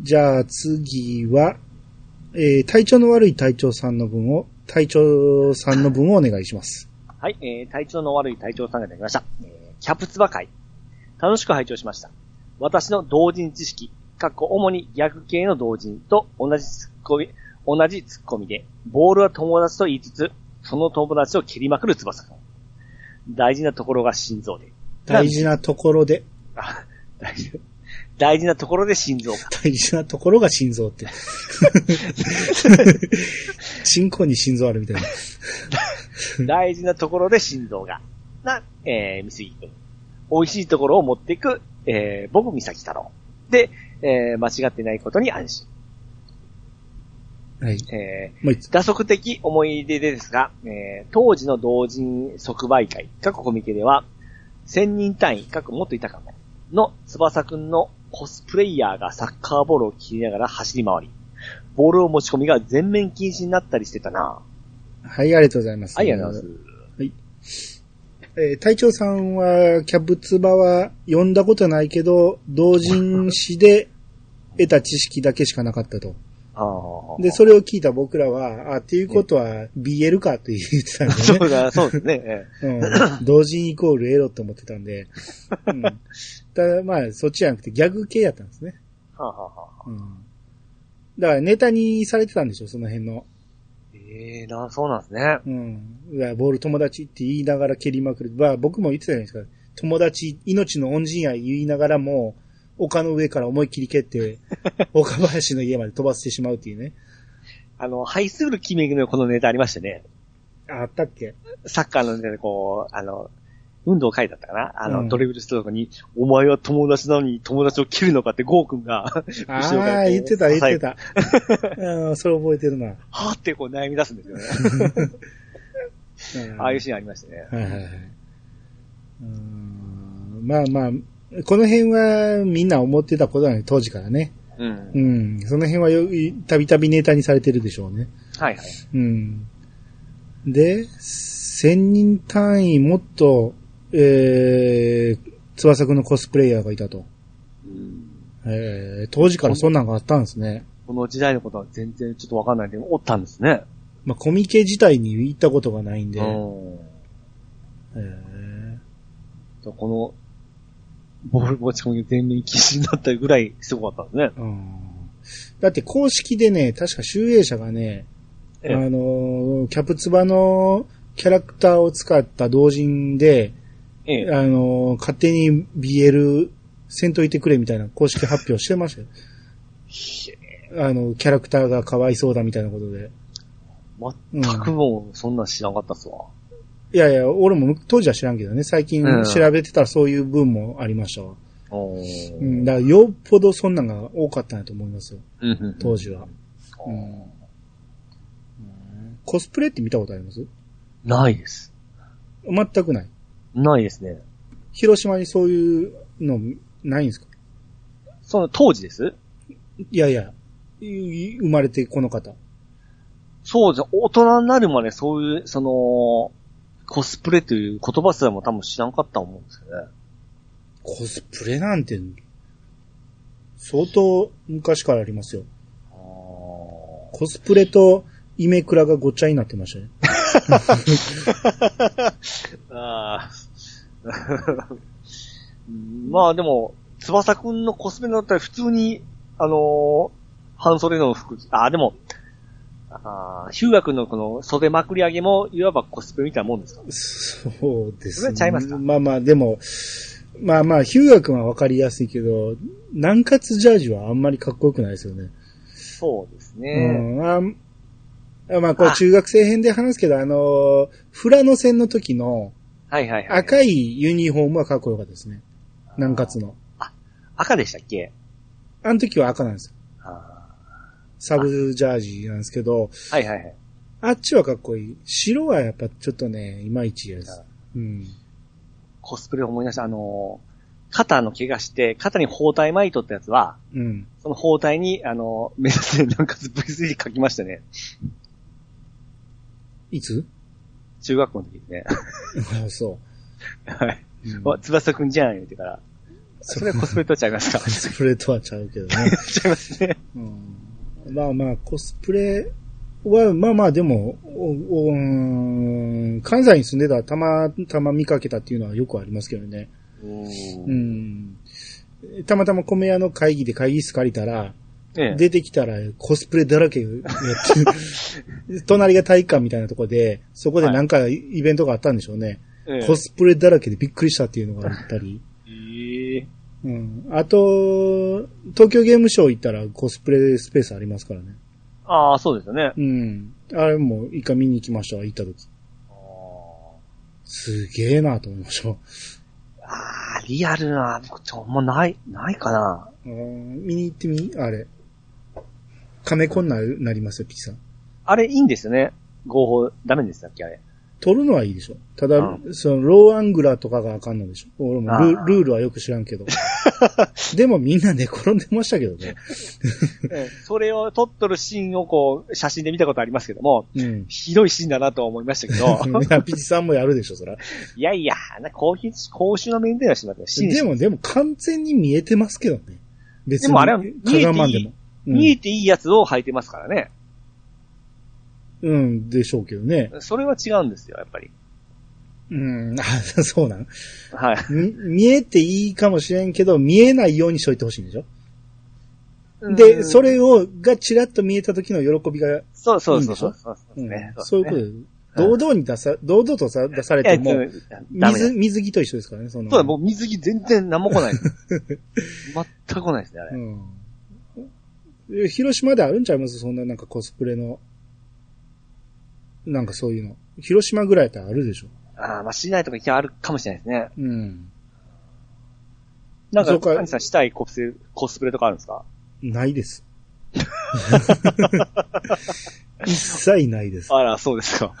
じゃあ次は、えー、体調の悪い隊長さんの分を、隊長さんの分をお願いします。はい、えー、体調の悪い隊長さんがいただきました。えー、キャプツバ会。楽しく拝聴しました。私の同人知識、かっこ主に逆系の同人と同じツッコミ、同じツッコミで、ボールは友達と言いつつ、その友達を切りまくる翼くん。大事なところが心臓で。大事なところで、あ、大事。大事なところで心臓か。大事なところが心臓って。心臓に心臓あるみたいな。大事なところで心臓が。な、えー、みすぎくん。美味しいところを持っていく、えー、僕、みさき太郎。で、えー、間違ってないことに安心。はい。えー、打足的思い出ですが、えー、当時の同人即売会、過去コミケでは、千人単位、過去もっといたかも、の翼くんのコスプレイヤーがサッカーボールを切りながら走り回り、ボールを持ち込みが全面禁止になったりしてたなはい、ありがとうございます。はい、ありがとうございます。えー隊長さんは、キャブツバは読んだことないけど、同人誌で得た知識だけしかなかったと。で、それを聞いた僕らは、あ、っていうことは BL かって言ってたんで そうね。だ、そうですね。ええうん、同人イコールエロって思ってたんで。うん、ただまあ、そっちじゃなくてギャグ系やったんですね。はあ、はあはあ、うん。だからネタにされてたんでしょ、その辺の。ええな、そうなんですね。うん。うわ、ボール友達って言いながら蹴りまくる。まあ僕も言ってたじゃないですか。友達、命の恩人や言いながらも、丘の上から思いっきり蹴って、岡林の家まで飛ばしてしまうっていうね。あの、ハイスクール決めのこのネタありましたね。ああったっけ？サッカーのネタでこう、あの、運動会だったかな？あの、うんドリブルしたとこに、お前は友達なのに友達を切るのかってゴーくんが、あ後ろからあ、言ってた、言ってた。うん、それ覚えてるな。はぁってこう悩み出すんですよね。うんああいうシーンありましたね。はいはいはい。うんまあまあ、この辺はみんな思ってたことなの当時からね。うん。うん。その辺はよたびたびネタにされてるでしょうね。はいはい。うん。で、千人単位もっと、えー、翼くんのコスプレイヤーがいたと。うんえー、当時からそんなんがあったんですね。この時代のことは全然ちょっとわかんないけど、おったんですね。まあ、コミケ自体に行ったことがないんで。うん。えこの、ボール持ち込みが全面禁止になったぐらいすごかったんですね。ーうんだって公式でね、確か集英社がね、ええあのー、キャプツバのキャラクターを使った同人で、ええ。あのー、勝手に BL せんといてくれみたいな公式発表してましたよ。あの、キャラクターがかわいそうだみたいなことで。全くもうそんなん知らなかったっすわ。いやいや、俺も当時は知らんけどね、最近うん調べてたらそういう分もありましたわ。おうん、だからよっぽどそんなんが多かったんやと思いますよ、当時は。うんコスプレって見たことあります？ないです。全くない。ないですね。広島にそういうのないんですか？その当時です？いやいや、い生まれてこの方。そうですね。大人になるまでそういう、その、コスプレという言葉すらも多分知らんかったと思うんですよね。コスプレなんて、相当昔からありますよ。あコスプレとイメクラがごっちゃになってましたね。あ まあでも、翼くんのコスプレだったら普通に、あのー半袖の服、あーでも、あーヒューガ君のこの袖まくり上げも、いわばコスプレみたいなもんですか？そうですそれはちゃいますか？まあまあ、でも、まあまあ、ヒューガ君はわかりやすいけど、南葛ジャージはあんまりかっこよくないですよね。そうですうね。ん。あまあ、これ中学生編で話すけど、あの、富良野戦の時のはいはいはい。赤いユニフォームはかっこよかったですね。南葛の。赤でしたっけ？あの時は赤なんですよ。あサブジャージなんですけど、ーはいはいはい。あっちはかっこいい。白はやっぱちょっとね、いまいちです。うん。コスプレ思い出した。あのー肩の怪我して、肩に包帯巻いとったやつは、うん。その包帯に、あのー目指せなんか V3 書きましたね。いつ？中学校の時ですね。あそはい。う。うんわ、翼くんじゃん、言うてから。それはコスプレとちゃいますか？コスプレとはちゃうけどね。ちゃいますね。うん、まあまあ、コスプレは、まあまあでも、おお関西に住んでたらたまたま見かけたっていうのはよくありますけどね。うん。たまたま米屋の会議で会議室借りたら、ええ、出てきたらコスプレだらけやってる 隣が体育館みたいなとこで、そこでなんかイベントがあったんでしょうね。ええコスプレだらけでびっくりしたっていうのがあったり。ええうん。あと、東京ゲームショウ行ったらコスプレスペースありますからね。ああ、そうですよね。うん。あれも一回見に行きましたわ、行った時。あすげえなと思いました。あー、リアルな、ちょ、もうない、ないかな。うん見に行ってみあれ。カメコンななりますよ、ピッチさん。あれ、いいんですよね。合法、ダメでしたっけ、あれ。撮るのはいいでしょ。ただ、うその、ローアングラーとかがあかんのでしょ。俺もルあールはよく知らんけど。でもみんな寝転んでましたけどね。それを撮っとるシーンをこう、写真で見たことありますけども、うん。ひどいシーンだなとは思いましたけど、いやピッチさんもやるでしょ、そら。いやいや、な公費、公衆の面ではしまってシーンでも、でも完全に見えてますけどね。別に。でもあれは見えていい見えていいやつを履いてますからね。うん、でしょうけどね。それは違うんですよ、やっぱり。うん、あ、そうなん。はい。み見えていいかもしれんけど、見えないようにしといてほしいんでしょ？で、うんそれを、がチラッと見えた時の喜びが、そうそういいんでしょ？そうそうそうですうんね。そういうことでです。堂々に出さ、堂々とさ出されても、水、水着と一緒ですからね、その。そうだ、もう水着全然何も来ない。全く来ないですね、あれ。うん。え広島であるんちゃいます？そんななんかコスプレの、なんかそういうの。広島ぐらいってあるでしょああ、まあ、市内とか行きゃあるかもしれないですね。うん。なんか、か兄さんしたいコスプレ、コスプレとかあるんですか？ないです。一切ないです。あら、そうですか。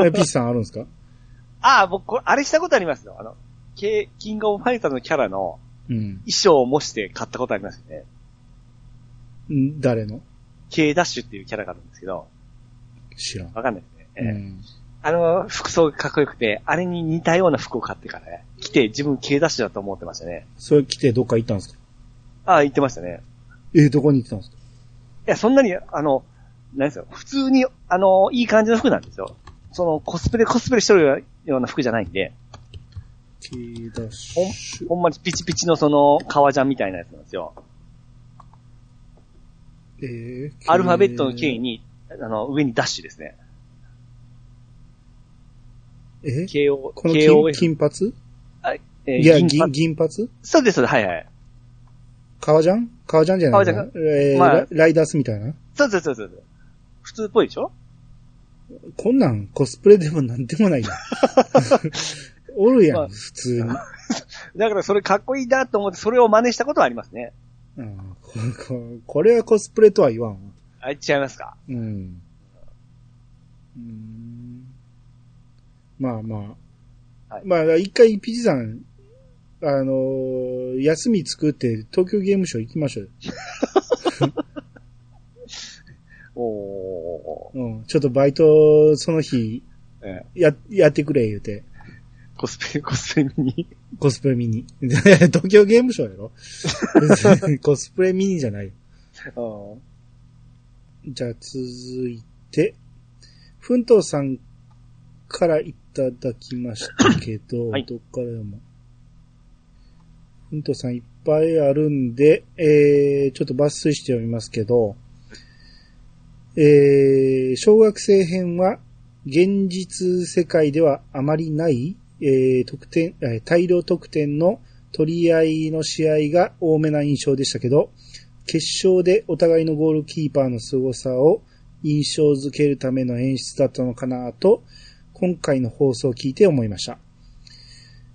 えピッチさんあるんですか？ああ、僕、これあれしたことありますよ。あの、キキングオブファイターのキャラのうん。衣装を模して買ったことありますよね。ん誰の？K ダッシュっていうキャラがあるんですけど、知らん。わかんないですね。ええうん。あの、服装がかっこよくて、あれに似たような服を買ってからね、着て自分 K ダッシュだと思ってましたね。それ来てどっか行ったんですか？ああ、言ってましたね。え、どこに行ってたんですか？いや、そんなに、あの、何ですよ。普通に、あの、いい感じの服なんですよ。その、コスプレ、コスプレしてるような服じゃないんで、K ダッシュ。ほんまにピチピチのその、革ジャンみたいなやつなんですよ。えーアルファベットの K。に、あの、上にダッシュですね。え？KO、この金金髪？あえーいや、銀、銀髪？そうです、はいはい。革ジャン？革ジャンじゃない革ジえーまあラライダースみたいな？そうそうそうそう。普通っぽいでしょ？こんなんコスプレでもなんでもないな。おるやん、まあ普通に。だからそれかっこいいなと思って、それを真似したことはありますね。うん これはコスプレとは言わんわ。あ、違いますか？うん。うんまあまあ。はいまあ、一回ピチさん、あのー休み作って東京ゲームショウ行きましょうよ。おー。うん。ちょっとバイト、その日、えや、やってくれ言うて。コスプレ、コスプレに。コスプレ見に。東京ゲームショウやろ？コスプレ見にじゃない。うんじゃあ続いて、ふんとうさんからいただきましたけど、はいどっからでも。ふんとうさんいっぱいあるんで、えー、ちょっと抜粋して読みますけど、えー、小学生編は現実世界ではあまりない、えー、得点、えー大量得点の取り合いの試合が多めな印象でしたけど、決勝でお互いのゴールキーパーの凄さを印象づけるための演出だったのかなと、今回の放送を聞いて思いました。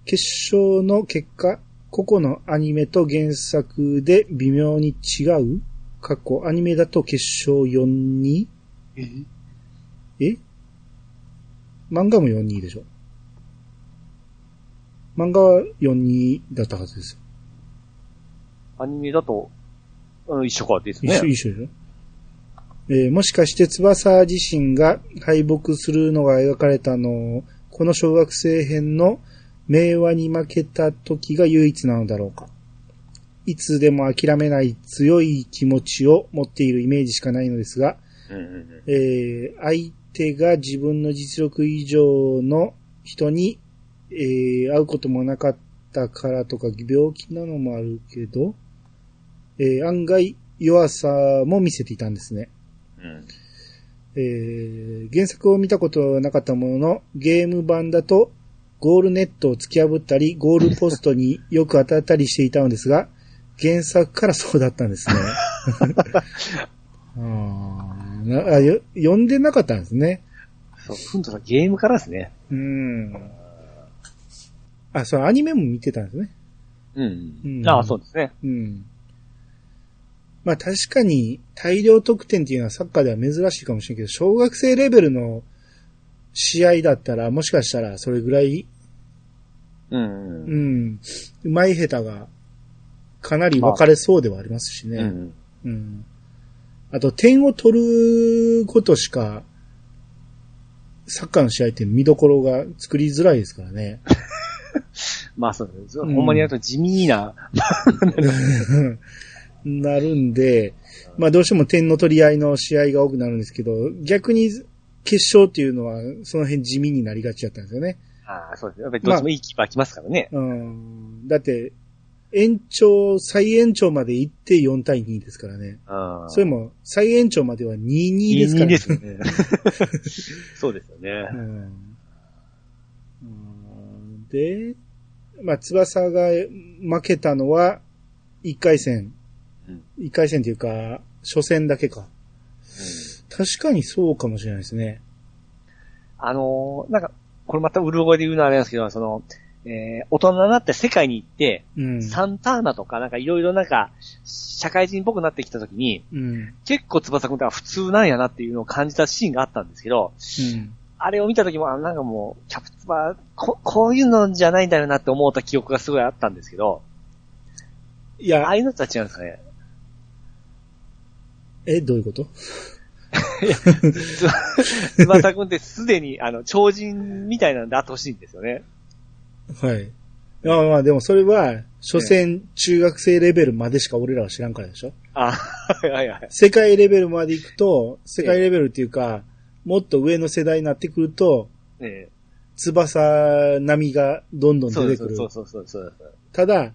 決勝の結果、個々のアニメと原作で微妙に違う？過去、アニメだと決勝 4-2? え？え？漫画も4-2でしょ漫画は4-2だったはずですよ。アニメだと、うん、一緒かですね。一緒、一緒でしょえーもしかして翼自身が敗北するのが描かれたのを、この小学生編の名和に負けた時が唯一なのだろうか。いつでも諦めない強い気持ちを持っているイメージしかないのですが、うんうんうん。えー相手が自分の実力以上の人に、えー会うこともなかったからとか病気なのもあるけど、えー案外弱さも見せていたんですね。うん。えー原作を見たことはなかったものの、ゲーム版だと、ゴールネットを突き破ったり、ゴールポストによく当たったりしていたのですが、原作からそうだったんですね。あーなあよ読んでなかったんですね。そう、ふんとさんゲームからですね。うん。あ、そう、アニメも見てたんですね。うん。うんああ、そうですね。うん。まあ確かに大量得点っていうのはサッカーでは珍しいかもしれんけど、小学生レベルの試合だったら、もしかしたらそれぐらい、うん。ううん。ん、うまい下手がかなり分かれそうではありますしね。うん。うん。あと点を取ることしか、サッカーの試合って見どころが作りづらいですからね。まあそうです。うんほんまにやると地味な、なるんで、まあどうしても点の取り合いの試合が多くなるんですけど、逆に決勝っていうのはその辺地味になりがちだったんですよね。ああ、そうです。やっぱりどっちもいいキーパー来ますからね。うん。だって、延長、再延長まで行って4対2ですからね。ああ。それも再延長までは2-2ですから2ですよね。そうですよね。うんうんで、まあ、翼が負けたのは、1回戦。うん1回戦というか、初戦だけか。確かにそうかもしれないですね。あのーなんか、これまたうる覚えで言うのはあれなんですけど、その、えー大人になって世界に行って、うん。サンターナとかなんかいろいろなんか、社会人っぽくなってきた時に、うん。結構翼くんって普通なんやなっていうのを感じたシーンがあったんですけど、うん。あれを見た時も、あなんかもう、キャプツバこ、こういうのじゃないんだよなって思った記憶がすごいあったんですけど、いやああ、いうのとは違うんですかね。え、どういうこと？つ翼くんってすでに、あの、超人みたいなんであってほしいんですよね。はい。まあまあ、でもそれは、初戦、中学生レベルまでしか俺らは知らんからでしょ？あ、はいはいはい。世界レベルまで行くと、世界レベルっていうか、もっと上の世代になってくると、え翼並みがどんどん出てくる。そうそうそうそうそう。ただ、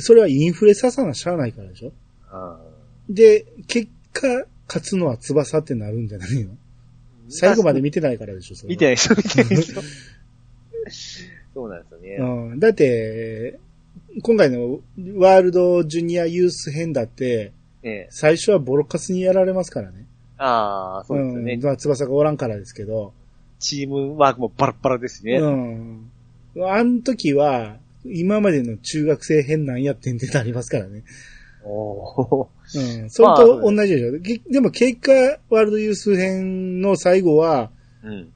それはインフレささなしゃあないからでしょ？あで、結果、勝つのは翼ってなるんじゃないの？最後まで見てないからでしょ、それは見てない人、見てない人。そうなんですよね。うん。だって、今回のワールドジュニアユース編だって、ええ最初はボロカスにやられますからね。ああ、そうですよね。ん。まあ、翼がおらんからですけど。チームワークもバラッバラですね。うん。あの時は、今までの中学生編なんやってんってなりますからね。おーうん。それと同じでしょ。げでも結果、ワールドユース編の最後は、うん。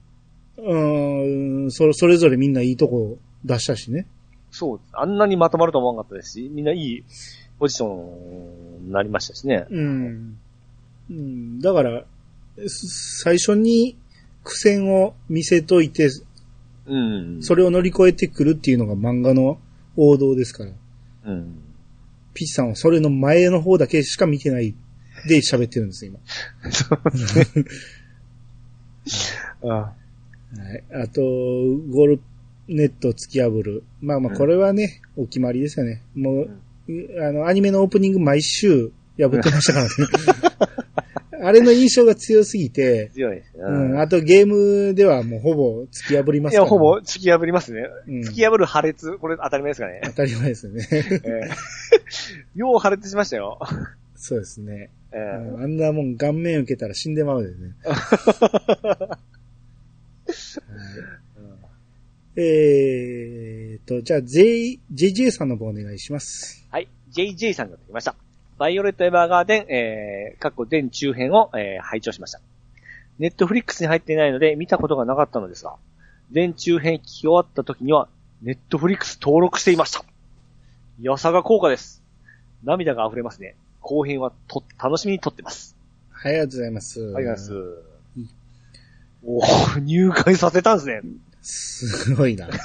うん、そそれぞれみんないいとこ出したしね。そう。あんなにまとまると思わなかったですし、みんないいポジションになりましたしね。うん。うん、だから、す最初に苦戦を見せといて、うん。それを乗り越えてくるっていうのが漫画の王道ですから。うん。ピッチさんはそれの前の方だけしか見てないで喋ってるんです、今。あはい。あと、ゴールネット突き破る。まあまあ、これはね、お決まりですよね。もう、あの、アニメのオープニング毎週破ってましたからね。あれの印象が強すぎて、強いですね。うん、あとゲームではもうほぼ突き破りますから、いや、ほぼ突き破りますね。うん突き破る破裂、これ当たり前ですかね。当たり前ですよね。ええ よう破裂しましたよ。そうですね。ええうんあんなもん顔面受けたら死んでまうでね。はい、えーと、じゃあ、J、JJ さんの方お願いします。はい。JJ さんが来ました。バイオレット・エヴァーガーデン、えー、過去全中編を、えー、拝聴しました。ネットフリックスに入っていないので見たことがなかったのですが、全中編聞き終わった時には、ネットフリックス登録していました。良さが効果です。涙が溢れますね。後編はと、楽しみに撮ってます。はい、ありがとうございます。ありがとうございます。おー入会させたんですね。すごいな。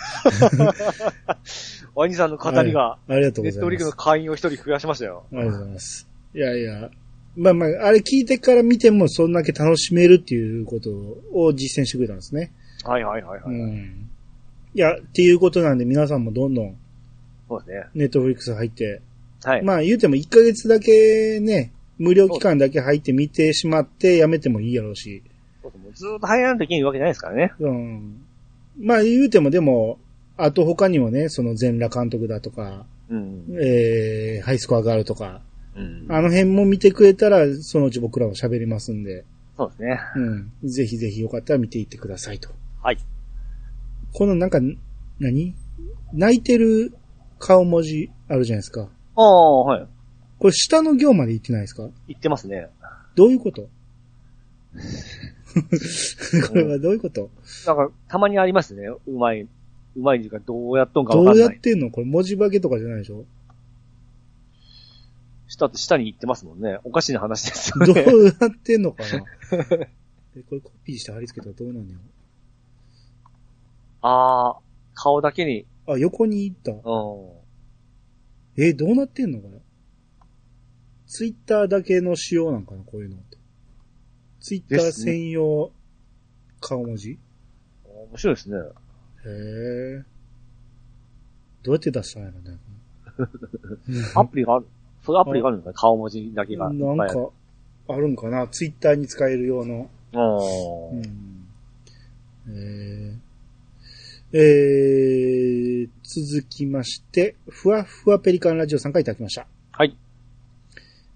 ワニさんの語りが、はいありがとうございますネットリックの。会員を一人増やしましたよ。ありがとうございます。いやいや、まあまあ、あれ聞いてから見てもそんだけ楽しめるっていうことを実践してくれたんですね。はいはいはいはい。うん。いや、っていうことなんで皆さんもどんどんそうですね。ネットフリックス入って、はい。まあ言うても1ヶ月だけね、無料期間だけ入って見てしまってやめてもいいやろうし。そうそうもうずーっと入らないといけないわけないですからね。うん。まあ言うてもでも、あと他にもね、その全裸監督だとか、うん。えー、ハイスコアガールとか、うん。あの辺も見てくれたら、そのうち僕らは喋りますんで、そうですね。うん。ぜひぜひよかったら見ていってくださいと。はい。このなんか、何？泣いてる顔文字あるじゃないですか。ああ、はい。これ下の行まで言ってないですか？言ってますね。どういうこと？これはどういうこと？なんか、たまにありますね。うまい。うまいっていうか、どうやっとんかわかんない。どうやってんの？これ文字化けとかじゃないでしょ？下って下に行ってますもんね。おかしな話ですよ どうね。やってんのかな？え、これコピーして貼り付けたらどうなんのよ。ああ、顔だけに、あ、横に行った？うん。え、どうなってんのこれ？ツイッターだけの仕様なんかなこういうの。ツイッター専用顔文字、面白いですね。へえ。どうやって出したんやろね。アプリがある。そういうアプリがあるんですか顔文字だけが。なんか、あるんかなツイッターに使える用の。う。うんん。えー、えー、続きまして、ふわふわペリカンラジオさんからいただきました。はい。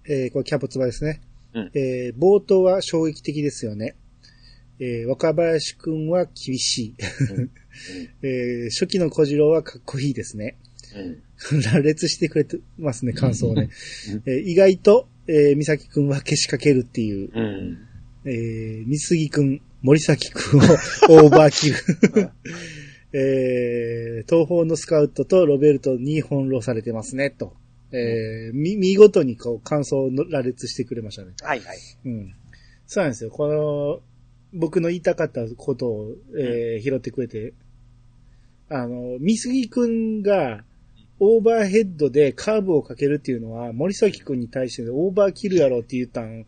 えー、これキャプツバですね。うんえー、冒頭は衝撃的ですよね。えー、若林くんは厳しい。えー、初期の小次郎はかっこいいですね。うん。羅列してくれてますね、感想をねうん。えー意外と、えー、三崎くんは消しかけるっていう、うん。えー、三杉くん、森崎くんを オーバーキル。えー、東方のスカウトとロベルトに翻弄されてますね、と。えー、み、見事にこう、感想を羅列してくれましたね。はいはい。うん。そうなんですよ。この、僕の言いたかったことを、えー拾ってくれて、あの、三杉くんが、オーバーヘッドでカーブをかけるっていうのは、森崎くんに対してオーバーキルやろって言ったん、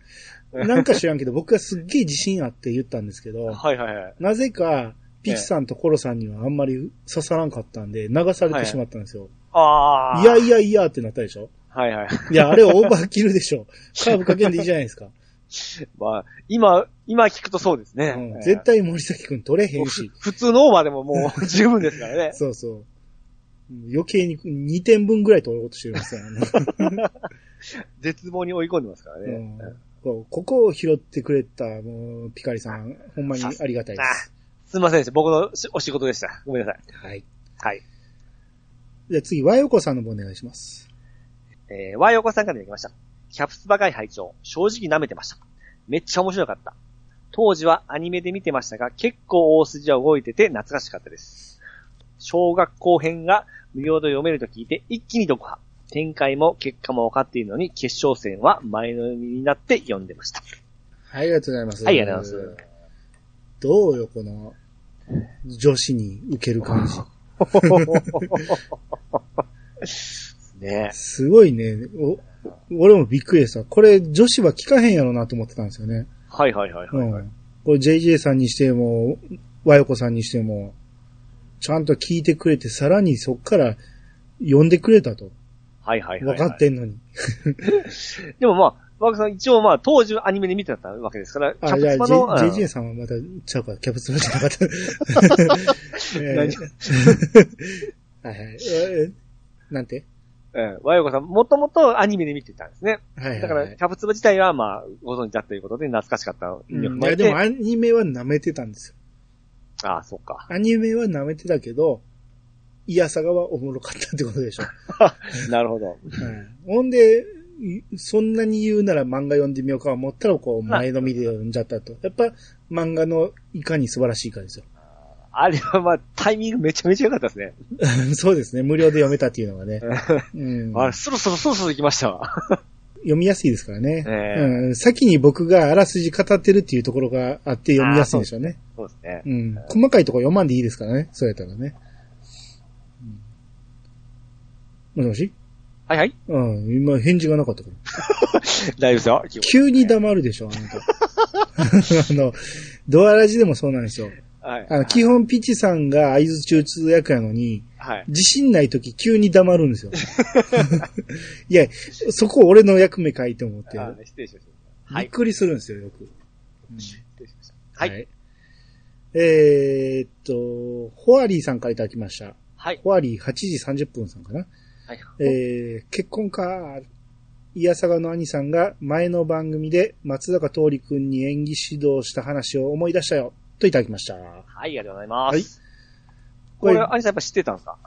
なんか知らんけど、僕がすっげえ自信あって言ったんですけど、はいはいはい。なぜか、ピチさんとコロさんにはあんまり刺さらんかったんで、流されてしまったんですよ。ああ。いやいやいやってなったでしょ？はいはい。いや、あれはオーバーキルでしょ。カーブかけんでいいじゃないですか。まあ、今、今聞くとそうですね。うん、絶対森崎くん取れへんし。ふ普通のオーバーでももう 十分ですからね。そうそう。余計に2点分ぐらい取ろうとしてますよ、ね 絶望に追い込んでますからね。うんこうここを拾ってくれた、もう、ピカリさん、ほんまにありがたいです。すいませんでした。僕のしお仕事でした。ごめんなさい。はい。はい。じゃあ次、和横さんの方お願いします。えー、ワイオコさんからいきました。キャプツバガイ拝聴正直舐めてました。めっちゃ面白かった。当時はアニメで見てましたが、結構大筋は動いてて懐かしかったです。小学校編が無料で読めると聞いて一気に読破。展開も結果も分かっているのに、決勝戦は前のみになって読んでました。はい、ありがとうございます。はい、ありがとうございます。どうよ、この、女子に受ける感じ。ねすごいね。お俺もびっくりでした。これ、女子は聞かへんやろなと思ってたんですよね。はいはいはいはい、はいうん。これ JJ さんにしても、和横さんにしても、ちゃんと聞いてくれて、さらにそっから読んでくれたと。はいはいはい、分かってんのに。でもまあ、ワークさん一応まあ当時アニメで見てたわけですから、キャプツバの、うん J- JJ さんはまた、ちゃうか、キャプツバじゃなかった。え はいはい。えーなんて？うん、ワイオコさん、もともとアニメで見てたんですね。はいはい、はい。だから、キャプツバ自体は、まあ、ご存知だということで懐かしかった意味をうん、いや。でもアニメは舐めてたんですよ。ああ、そっか。アニメは舐めてたけど、イヤサガはおもろかったってことでしょ。なるほど。はいほんで、いそんなに言うなら漫画読んでみようか思ったら、こう、前のみで読んじゃったと。やっぱ、漫画のいかに素晴らしいかですよ。あれはまあ、タイミングめちゃめちゃ良かったですね。そうですね。無料で読めたっていうのがね。うん、あれ、そろそろそろそろ行きましたわ。読みやすいですからね、ええうん。先に僕があらすじ語ってるっていうところがあって読みやすいんでしょうね。そうですね。うん。細かいとこ読まんでいいですからね。そうやったらね。うん、もしもし？はいはい。うん。今返事がなかったから。大丈夫ですよ。急に黙るでしょ、あなた。あの、ドアラジでもそうなんですよ。はい。あの、基本ピチさんが合図中通役やのに、はい。自信ない時急に黙るんですよ。いや、そこ俺の役目かいと思って。あ失礼しました。はい。びっくりするんですよ、よく。うん失礼しました。はい。えーっと、ホアリーさんからいただきました。はい。ホアリー8時30分さんかな。はい。えー、結婚か。いやさがの兄さんが前の番組で松坂桃李くんに演技指導した話を思い出したよ。といただきました。はい、ありがとうございます。はいこれ、これアニさんやっぱ知ってたんですか？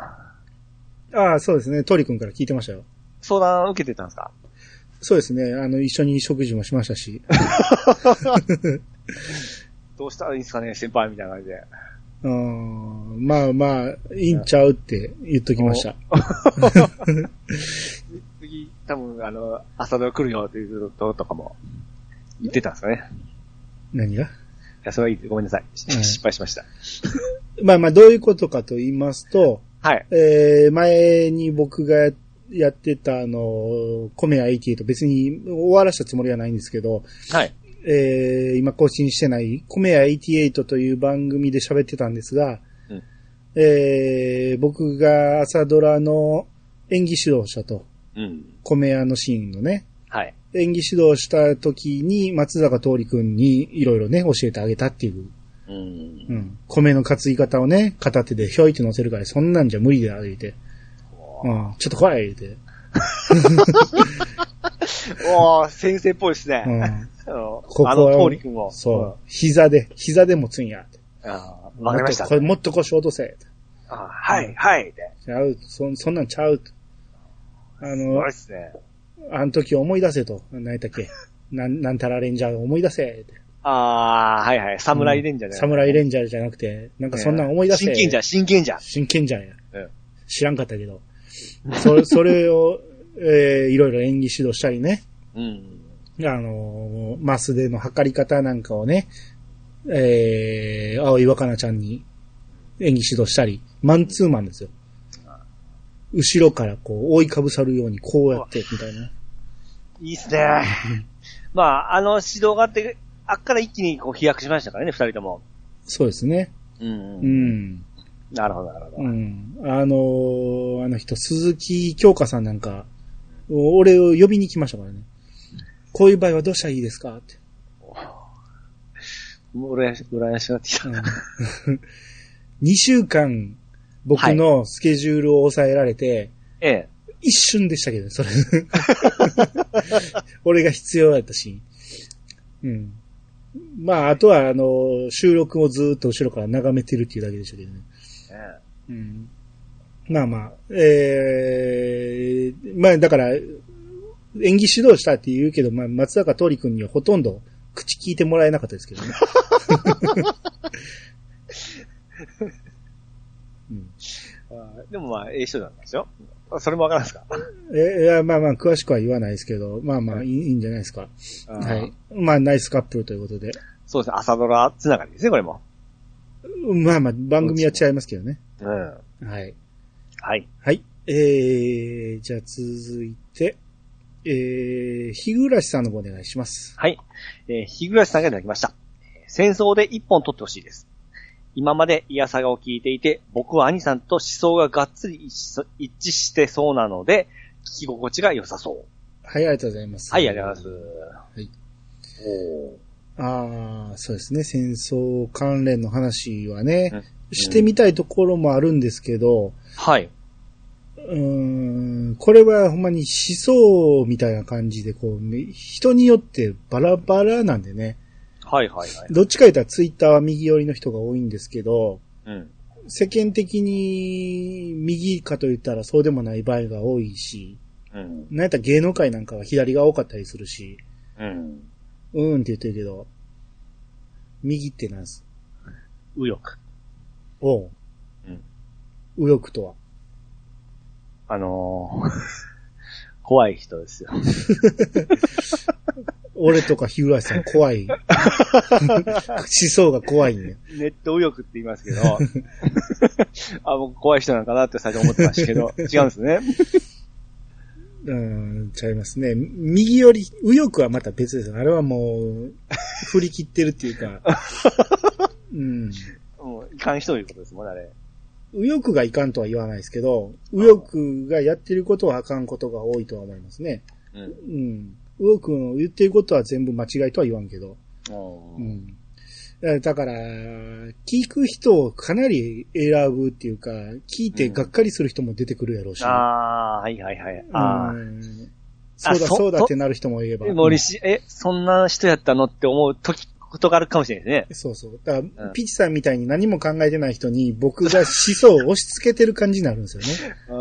ああ、そうですね。桃李くんから聞いてましたよ。相談受けてたんですか？そうですね。あの、一緒に食事もしましたし。どうした？らいいんですかね、先輩みたいな感じで。うーんまあまあ、いいんちゃうって言っときました。次、多分、あの、朝ドラ来るよっていうこととかも、言ってたんですかね。何が？いや、それはいい。ごめんなさい。はい失敗しました。まあまあ、どういうことかと言いますと、はい。えー、前に僕がやってたあの、コメア88別に終わらしたつもりはないんですけど、はい。えー、今更新してないコメア88という番組で喋ってたんですが、うんえー、僕が朝ドラの演技指導者と、うん。コメアのシーンのね、はい。演技指導した時に松坂桃李くんにいろいろね、教えてあげたっていう、うんう。ん、米の担ぎ方をね、片手でひょいって乗せるから、そんなんじゃ無理だ、言うて。うん、ちょっと怖い、言うて。おー、先生っぽいですね。うん、ここはあの、通りくんを。そう、膝で、膝で持つんや。あーわかりましたもっと。これもっと腰落とせ、あーはい、はい。で。ちゃう、そんそんなんちゃうと。あすのごいっ、すね。あの時思い出せと。何やったっけ？なん、なんたらレンジャー思い出せ。あー、はいはい。侍レンジャーね。侍レンジャーじゃなくて、なんかそんなん思い出せ。真剣じゃん、真剣じゃん。真剣じゃんや。うん知らんかったけど。それ、それを、えー、いろいろ演技指導したりね。うん。あのーマスでの測り方なんかをね、えー、青井若菜ちゃんに演技指導したり、マンツーマンですよ。後ろからこう、覆いかぶさるようにこうやって、みたいな。いいっすね。まあ、あの指導があって、あっから一気にこう飛躍しましたからね、二人とも。そうですね。うん。ううん。ん。なるほど、なるほど。うん。あのーあの人、鈴木京香さんなんか、俺を呼びに来ましたからね。こういう場合はどうしたらいいですか？って。もう羨まし羨ましくなってきた。2週間、僕のスケジュールを抑えられて、ええ。一瞬でしたけどね、それ。俺が必要だったし。うん。まあ、あとは、あの、収録をずーっと後ろから眺めてるっていうだけでしたけどね。えうん。まあまあ、ええまあだから、演技指導したって言うけど、まあ松坂桃李くんにはほとんど口聞いてもらえなかったですけどね。うんえあーでもまあ、ええ人なんですよ。あそれもわからんですか？えいや、まあまあ、詳しくは言わないですけど、まあまあ、いいいいんじゃないですか。ははい。。まあ、ナイスカップルということで。そうですね、朝ドラつながりですね、これも。まあまあ、番組は違いますけどね。うん。はい。はい。はい。えー、じゃあ続いて、えー、日暮さんの方お願いします。はい。えー、日暮さんがいただきました。えー戦争で一本取ってほしいです。今までイヤサガを聞いていて、僕は兄さんと思想ががっつり一致一致してそうなので、聞き心地が良さそう。はい、ありがとうございます。はい、ありがとうございます。はい。おああ、そうですね。戦争関連の話はね、うんしてみたいところもあるんですけど、はい。うーん、これはほんまに思想みたいな感じで、こう、め人によってバラバラなんでね。はい、はい、はい。どっちか言ったらツイッターは右寄りの人が多いんですけど、うん。世間的に右かと言ったらそうでもない場合が多いし、うん。なんやったら芸能界なんかは左が多かったりするし、うん。うーんって言ってるけど、右ってなんす？右翼。おう。うん。右翼とは。あのー、怖い人ですよ。俺とか日暮さん怖い。思想が怖いね。ネット右翼って言いますけど、あ、僕怖い人なのかなって最初思ってましたけど、違うんですね。うん、ちゃいますね。右寄り、右翼はまた別です。あれはもう、振り切ってるっていうか、うん。もう、いかん人ということですもんね、あれ。右翼がいかんとは言わないですけど、右翼がやってることはあかんことが多いとは思いますね。うん。うん。右翼の言ってることは全部間違いとは言わんけど。う。うんん。だだから、聞く人をかなり選ぶっていうか、聞いてがっかりする人も出てくるやろうし。ああ、はいはいはい。あうんそうだそそうだってなる人もいれば。あ。森氏、え、そんな人やったのって思う時、ことがあるかもしれないですね。そうそう。だから、うんピチさんみたいに何も考えてない人に僕が思想を押し付けてる感じになるんですよね。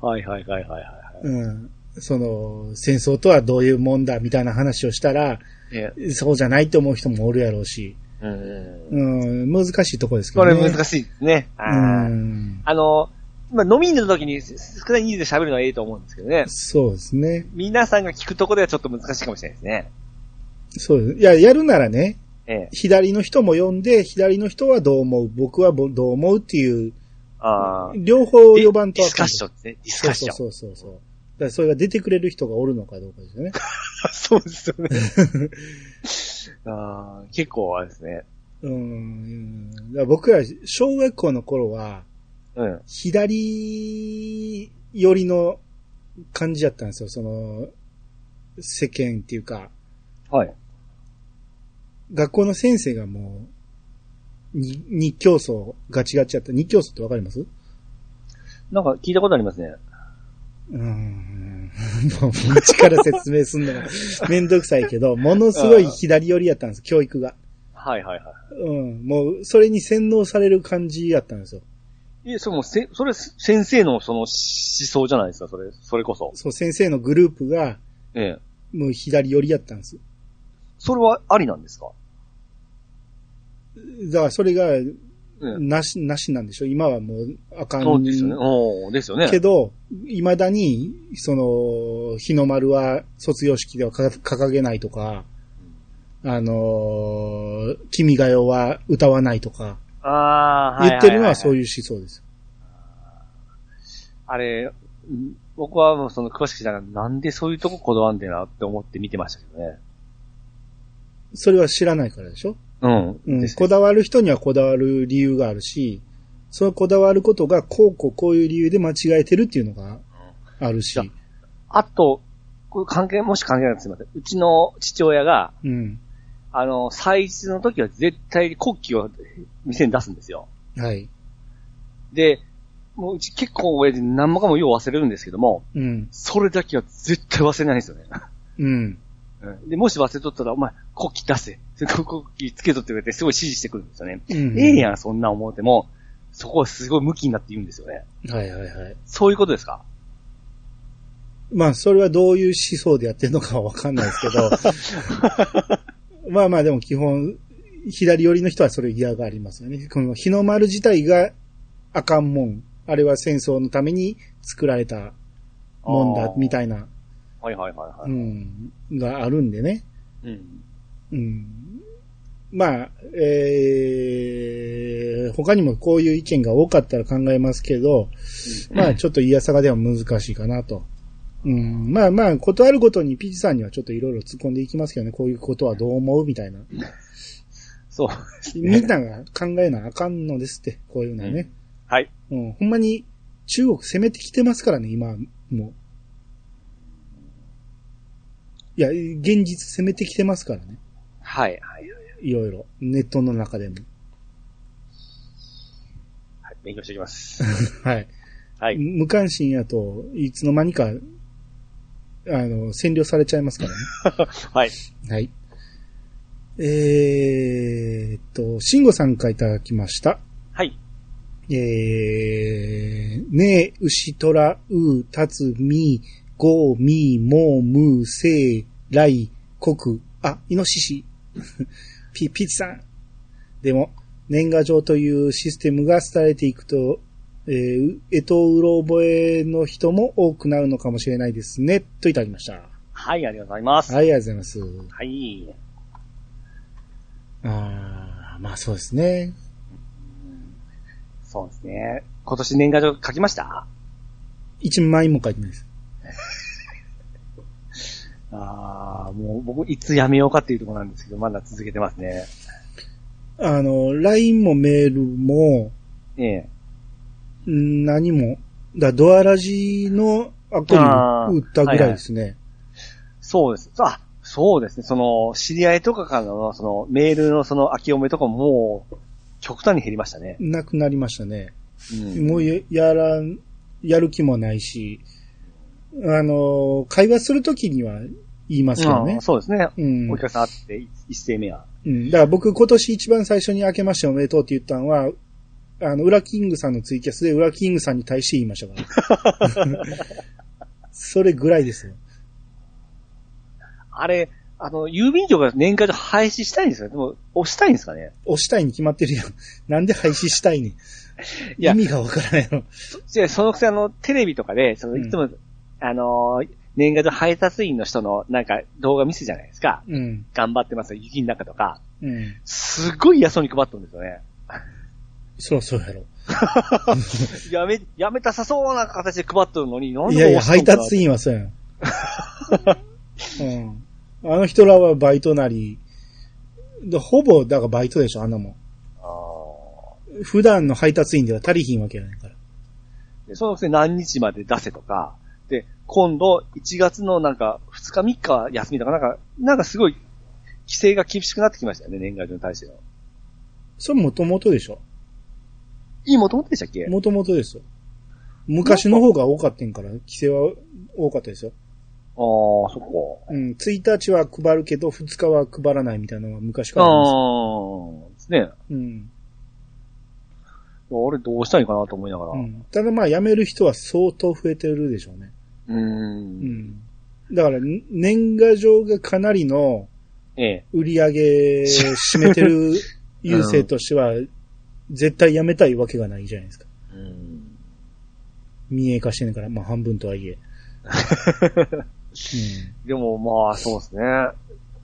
はいはいはいはいはい。うん。その、戦争とはどういうもんだみたいな話をしたら、ねそうじゃないって思う人もおるやろうし。うん。うん、難しいとこですけこどね。れ難しいですね。うあーん。あの、まあ、飲みに行った時に少ない人数で喋るのはいいと思うんですけどね。そうですね。皆さんが聞くとこではちょっと難しいかもしれないですね。そうです。いや、やるならね、ええ。左の人も呼んで、左の人はどう思う、僕はぼどう思うっていう、ああ。両方呼ばんとディスカッションですね？ディスそうそうカッション。そうそうそう。だからそれが出てくれる人がおるのかどうかですよね。そうですよね。ああ、結構あれですね。うんうん。だから僕ら、小学校の頃は、うん。左寄りの感じだったんですよ。その、世間っていうか、はい。学校の先生がもう、に日教祖ガチガチやった。日教祖ってわかります？なんか聞いたことありますね。うーん。もう、一から説明すんのが めんどくさいけど、ものすごい左寄りやったんです、教育が。はいはいはうん。もう、それに洗脳される感じやったんですよ。い。え、それもせ、それ先生のその思想じゃないですか、それ、それこそ。そう、先生のグループが、ええ。もう左寄りやったんです。それはありなんですか？だからそれが、うん。なし、なしなんでしょ？今はもう、あかん。そうですよね。おーですよね。けど、未だに、その、日の丸は卒業式ではか掲げないとか、あのー君が代は歌わないとか、あ言ってるのはそういう。思想です。あれ、うん僕はもうその詳しく知らないなんでそういうとここだわんでなって思って見てましたけどね。それは知らないからでしょ？うん。うん。こだわる人にはこだわる理由があるし、そのこだわることがこうこうこういう理由で間違えてるっていうのがあるしあと、これ関係、もし関係ないらすみません。うちの父親が、うん。あの、祭日の時は絶対に国旗を店に出すんですよ。はい。で、もううち結構親父何もかもよう忘れるんですけども、うん。それだけは絶対忘れないんですよね。うん。うんで、もし忘れとったら、お前、国旗出せ。国旗つけとってくれて、すごい指示してくるんですよね。うん。ええやん、そんな思っても、そこはすごい向きになって言うんですよね。はいはいはい。そういうことですか？まあ、それはどういう思想でやってるのかはわかんないですけど、まあまあでも基本、左寄りの人はそれ嫌がありますよね。この日の丸自体があかんもん。あれは戦争のために作られたもんだ、みたいな、はいはいはいはい。うん、があるんでね。うん。うん。まあ、えー、他にもこういう意見が多かったら考えますけど、まあちょっと言いやさがでは難しいかなと。うん、まあまあ、ことあるごとにピチさんにはちょっといろいろ突っ込んでいきますけどね、こういうことはどう思うみたいな。そうですみね。んなが考えなあかんのですって、こういうのはね。はい。うん、ほんまに中国攻めてきてますからね、今、もう。いや、現実攻めてきてますからね。はい、はい。いろいろ。ネットの中でも。はい、勉強しておきます。はい。はい。無関心やと、いつの間にか、あの、占領されちゃいますからね。はい。はい。えーっと、慎吾さんからいただきました。はい。えー、ねえ、牛、虎、う、たつ、み、ご、み、も、む、せ、らい、こく、あ、イノシシ。ピ、ピチさん。でも、年賀状というシステムが伝えていくと、えー、えとうろ覚えの人も多くなるのかもしれないですね。といただきました。はい、ありがとうございます。はい、ありがとうございます。はい。ああ、まあそうですね。そうですね。今年年賀状書きました一枚も書いてないです。ああ、もう僕いつ辞めようかっていうところなんですけど、まだ続けてますね。あの、LINE もメールも、ええ。ん何も、だドアラジのアプリを打ったぐらいですね。そうです。あ、そうですね。その、知り合いとかからの、その、メールのその、空き読めとかももう、極端に減りましたね。なくなりましたね。うん。もうややらん、やる気もないし、あの、会話するときには言いますけどねあ。そうですね。うんお。客さん会って、一斉目は。うん。だから僕今年一番最初に明けましておめでとうって言ったのは、あの、ウラキングさんのツイキャスでウラキングさんに対して言いましたから。それぐらいですよ。あれ、あの、郵便局が年賀状廃止したいんですよ。でも、押したいんですかね押したいに決まってるやん。なんで廃止したいねん。いや意味がわからないの。じゃそのくせあの、テレビとかで、その、いつも、あのー、年賀状配達員の人の、なんか、動画見せじゃないですか。うん。頑張ってますよ、雪の中とか。うん。すごい嫌そうに配ってるんですよね。そらそうやろ。やめ、やめたさそうな形で配ってるのに、なんでいやいや、配達員はそうやん。うん。あの人らはバイトなり、でほぼ、だからバイトでしょ、あんなもん。あ普段の配達員では足りひんわけやないから。そのくせ何日まで出せとか、で、今度1月のなんか2日3日休みとか、なんか、なんかすごい、規制が厳しくなってきましたよね、年賀状に対しての。それもともとでしょ？いいもともとでしたっけ？もともとですよ。昔の方が多かったんから、規制は多かったですよ。ああ、そっか。うん、1日は配るけど、2日は配らないみたいなのが昔からあります。ああ、ですね。うん。俺どうしたらいいかなと思いながら。うん。うん。ただまあ、辞める人は相当増えてるでしょうね。ー。うんん。だから、ん年賀状がかなりのええ。売り上げ占めてる優勢としては、絶対辞めたいわけがないじゃないですか。うん。民営化してんねんから、まあ半分とはいえ。でもまあ、そうですね。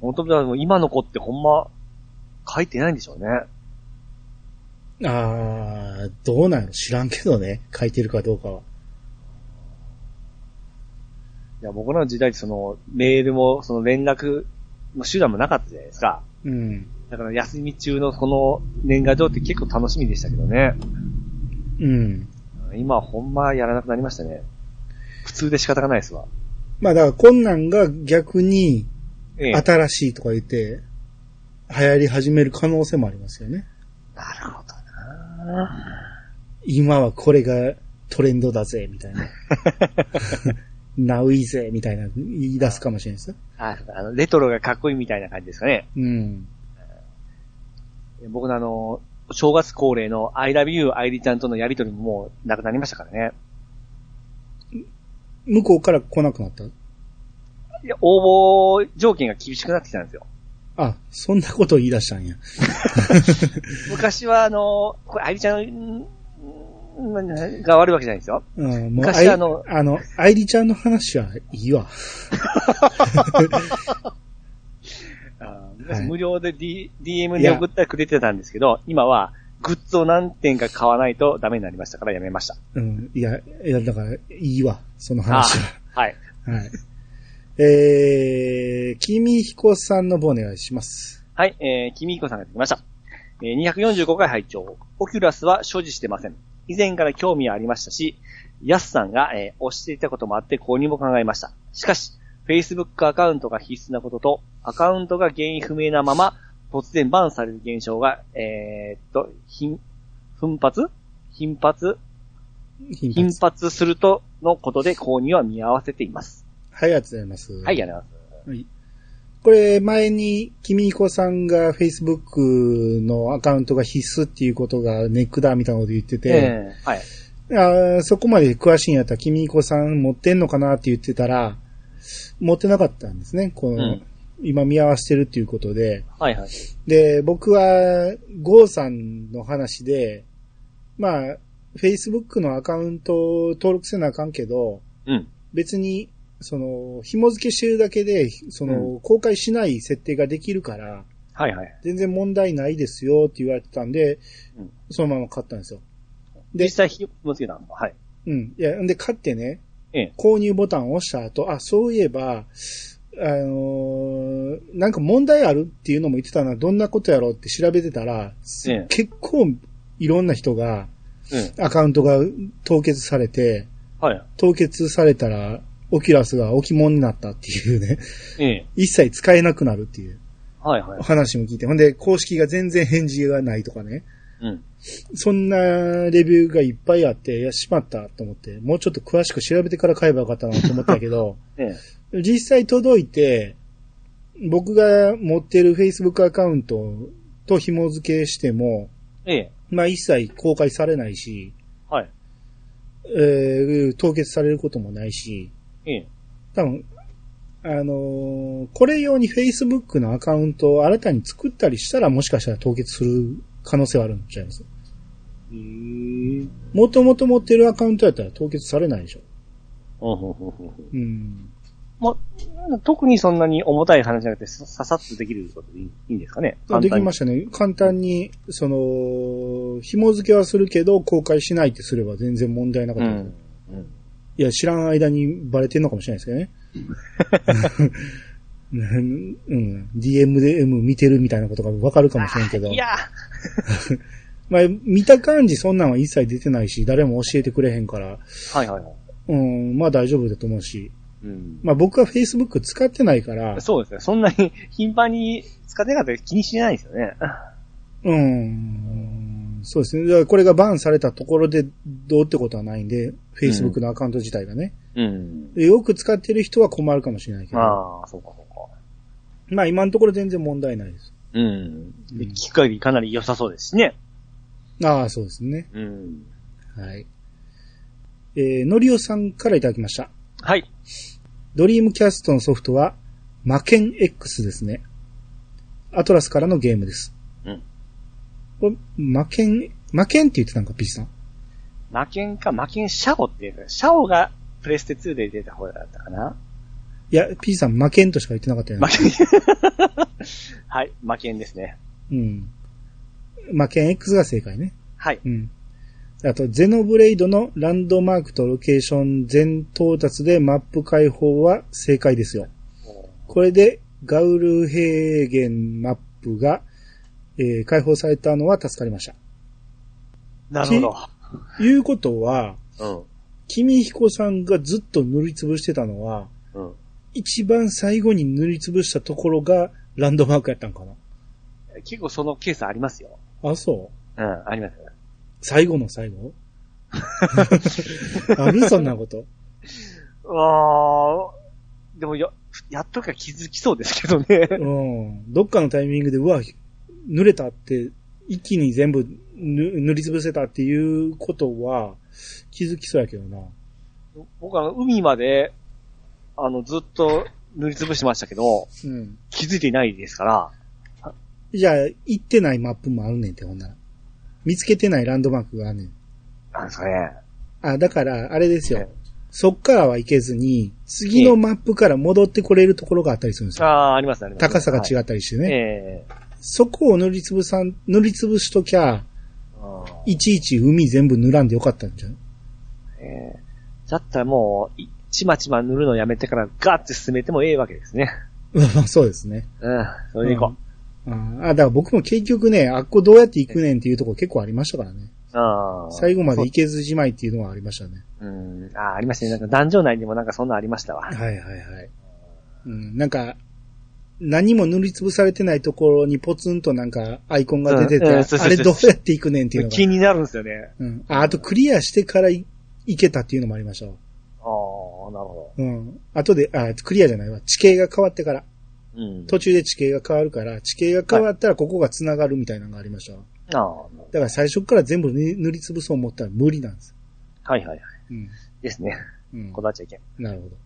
本当に今の子ってほんま、書いてないんでしょうね。うん。あー、どうなの知らんけどね。書いてるかどうかは。いや、僕らの時代その、メールも、その連絡の手段もなかったじゃないですか。うん。だから休み中のこの年賀状って結構楽しみでしたけどね。うん。今はほんまやらなくなりましたね。普通で仕方がないですわ。まあだからこんなんが逆にええ。新しいとか言って、流行り始める可能性もありますよね。なるほどな今はこれがトレンドだぜ、みたいな。ナウイぜ、みたいな言い出すかもしれないですよ。あ、あの、レトロがかっこいいみたいな感じですかね。うん。僕のあの、正月恒例の I love you, 愛理ちゃんとのやりとりももうなくなりましたからね。向こうから来なくなった？いや、応募条件が厳しくなってきたんですよ。あ、そんなこと言い出したんや。昔はあの、これ愛理ちゃんんが悪いわけじゃないですよ。うん、もう、昔あのあの、愛理ちゃんの話はいいわ。無料で、D、DM で送ってくれてたんですけど、今はグッズを何点か買わないとダメになりましたからやめました。うん、いや、いや、だから、いいわ、その話は。はい。はい。えー、君彦さんの方お願いします。はい、えー、君彦さんがやってきました。えー、245回拝聴オキュラスは所持してません。以前から興味はありましたし、ヤスさんが、えー、推していたこともあって購入も考えました。しかし、Facebook アカウントが必須なことと、アカウントが原因不明なまま、突然バンされる現象が、えー、っと、頻、奮発？頻発？頻頻発するとのことで購入は見合わせています。はい、ありがとうございます。はい、ありがとうございます。はい。これ、前に、君彦さんが Facebook のアカウントが必須っていうことがネックだみたいなこと言ってて、えー、はい。あーそこまで詳しいんやったら、君彦さん持ってんのかなって言ってたら、持ってなかったんですね。この、うん今見合わせてるっていうことで。はい、はい。で、僕は、ゴーさんの話で、まあ、Facebook のアカウントを登録せなあかんけど、うん。別に、その、紐付けしてるだけで、その、公開しない設定ができるから、はいはい。全然問題ないですよって言われてたんで、うんそのまま買ったんですよ。で実際紐付けたんですかはい。うん。いや、んで、買ってね、ええ。購入ボタンを押した後、あ、そういえば、あのーなんか問題あるっていうのも言ってたな、どんなことやろうって調べてたら、ええ結構いろんな人がうん。アカウントが凍結されて、はい。凍結されたら、オキュラスが置物になったっていうね、ええ。一切使えなくなるっていうはいはい。話も聞いて、ほんで、公式が全然返事がないとかね、うん。そんなレビューがいっぱいあって、いや、しまったと思って、もうちょっと詳しく調べてから買えばよかったなと思ったけど、ええ。実際届いて、僕が持ってる Facebook アカウントと紐付けしても、ええ。まあ一切公開されないし、はい。えー凍結されることもないし、ええ。多分、あのーこれ用に Facebook のアカウントを新たに作ったりしたらもしかしたら凍結する可能性はあるんじゃないです？もともと持ってるアカウントやったら凍結されないでしょ。ほんほんほんほんほんうん。ま、特にそんなに重たい話じゃなくて、さささっとできることでいいんですかね？できまししたね。簡単に、その、紐付けはするけど、公開しないってすれば全然問題なかうった。うん。いや、知らん間にバレてんのかもしれないですけどね。うん、うん。DM で M 見てるみたいなことがわかるかもしれんけど。いや まあ、見た感じそんなんは一切出てないし、誰も教えてくれへんから、はいはいはい。うん、まあ大丈夫だと思うし。うん。まあ僕は Facebook 使ってないから、そうですね。そんなに 頻繁に使ってなかったら気にしないですよね。うん、そうですね。だからこれがバンされたところでどうってことはないんで、Facebook のアカウント自体がね。うん。でよく使ってる人は困るかもしれないけど、まあ、ああ、そうかそうか。今のところ全然問題ないです。うん。でうん聞く限りかなり良さそうですしね。ああ、そうですね。うん。はい。えー、のりおさんからいただきました。はい。ドリームキャストのソフトは、マケン X ですね。アトラスからのゲームです。うん。これ、マケン、マケンって言ってたんか、ピッチさん。魔剣か、魔剣シャオっていうか、シャオがプレステ2で出た方だったかないや、ピッチさん、マケンとしか言ってなかったよね。魔剣はい、魔剣ですね。うん。マケン X が正解ね。はい。うん。あと、ゼノブレイドのランドマークとロケーション全到達でマップ開放は正解ですよ。これで、ガウル平原マップが、えー開放されたのは助かりました。なるほど。いうことは、うん。君彦さんがずっと塗りつぶしてたのは、うん。一番最後に塗りつぶしたところがランドマークやったんかな？結構そのケースありますよ。あ、そう？うん、あります。最後の最後？あるそんなこと？あー、でもや、やっとか気づきそうですけどね。うん。どっかのタイミングで、うわ、濡れたって、一気に全部ぬ塗りつぶせたっていうことは気づきそうやけどな。僕は海まで、あの、ずっと塗りつぶしてましたけど、うん。気づいていないですから、じゃあ、行ってないマップもあるねんって、ほんなら。見つけてないランドマークがあるねん。なんですかね。あ、だから、あれですえよ。そっからは行けずに、次のマップから戻ってこれるところがあったりするんですよ。ああー、あります、あります。高さが違う。ったりしてえね。えそこを塗りつぶさん、塗りつぶしときゃ、いちいち海全部塗らんでよかったんじゃん。ええだったらもう、いちまちま塗るのやめてからガッて進めてもええわけですね。ま あそうですね。うん、それでいこう。ああ、だから僕も結局ね、あっこどうやって行くねんっていうところ結構ありましたからね。ああ。最後まで行けずじまいっていうのはありましたね。うん。ああ、ありましたね。なんか、壇上内にもなんかそんなありましたわ。はいはいはい。うん、なんか、何も塗りつぶされてないところにポツンとなんかアイコンが出てて、うんうんそうそうそうあれどうやって行くねんっていうのが。気になるんですよね。うん、ああとクリアしてからい行けたっていうのもありましたわ。ああ、なるほうん。後で、あ、クリアじゃないわ。地形が変わってから。ど。うん。途中で地形が変わるから、地形が変わったらここが繋がるみたいなのがありましたわ。ああ、だから最初から全部塗りつぶそう思ったら無理なんです。はいはいはい。うん。ですね。うんこ。だわっちゃいけん。なるほど。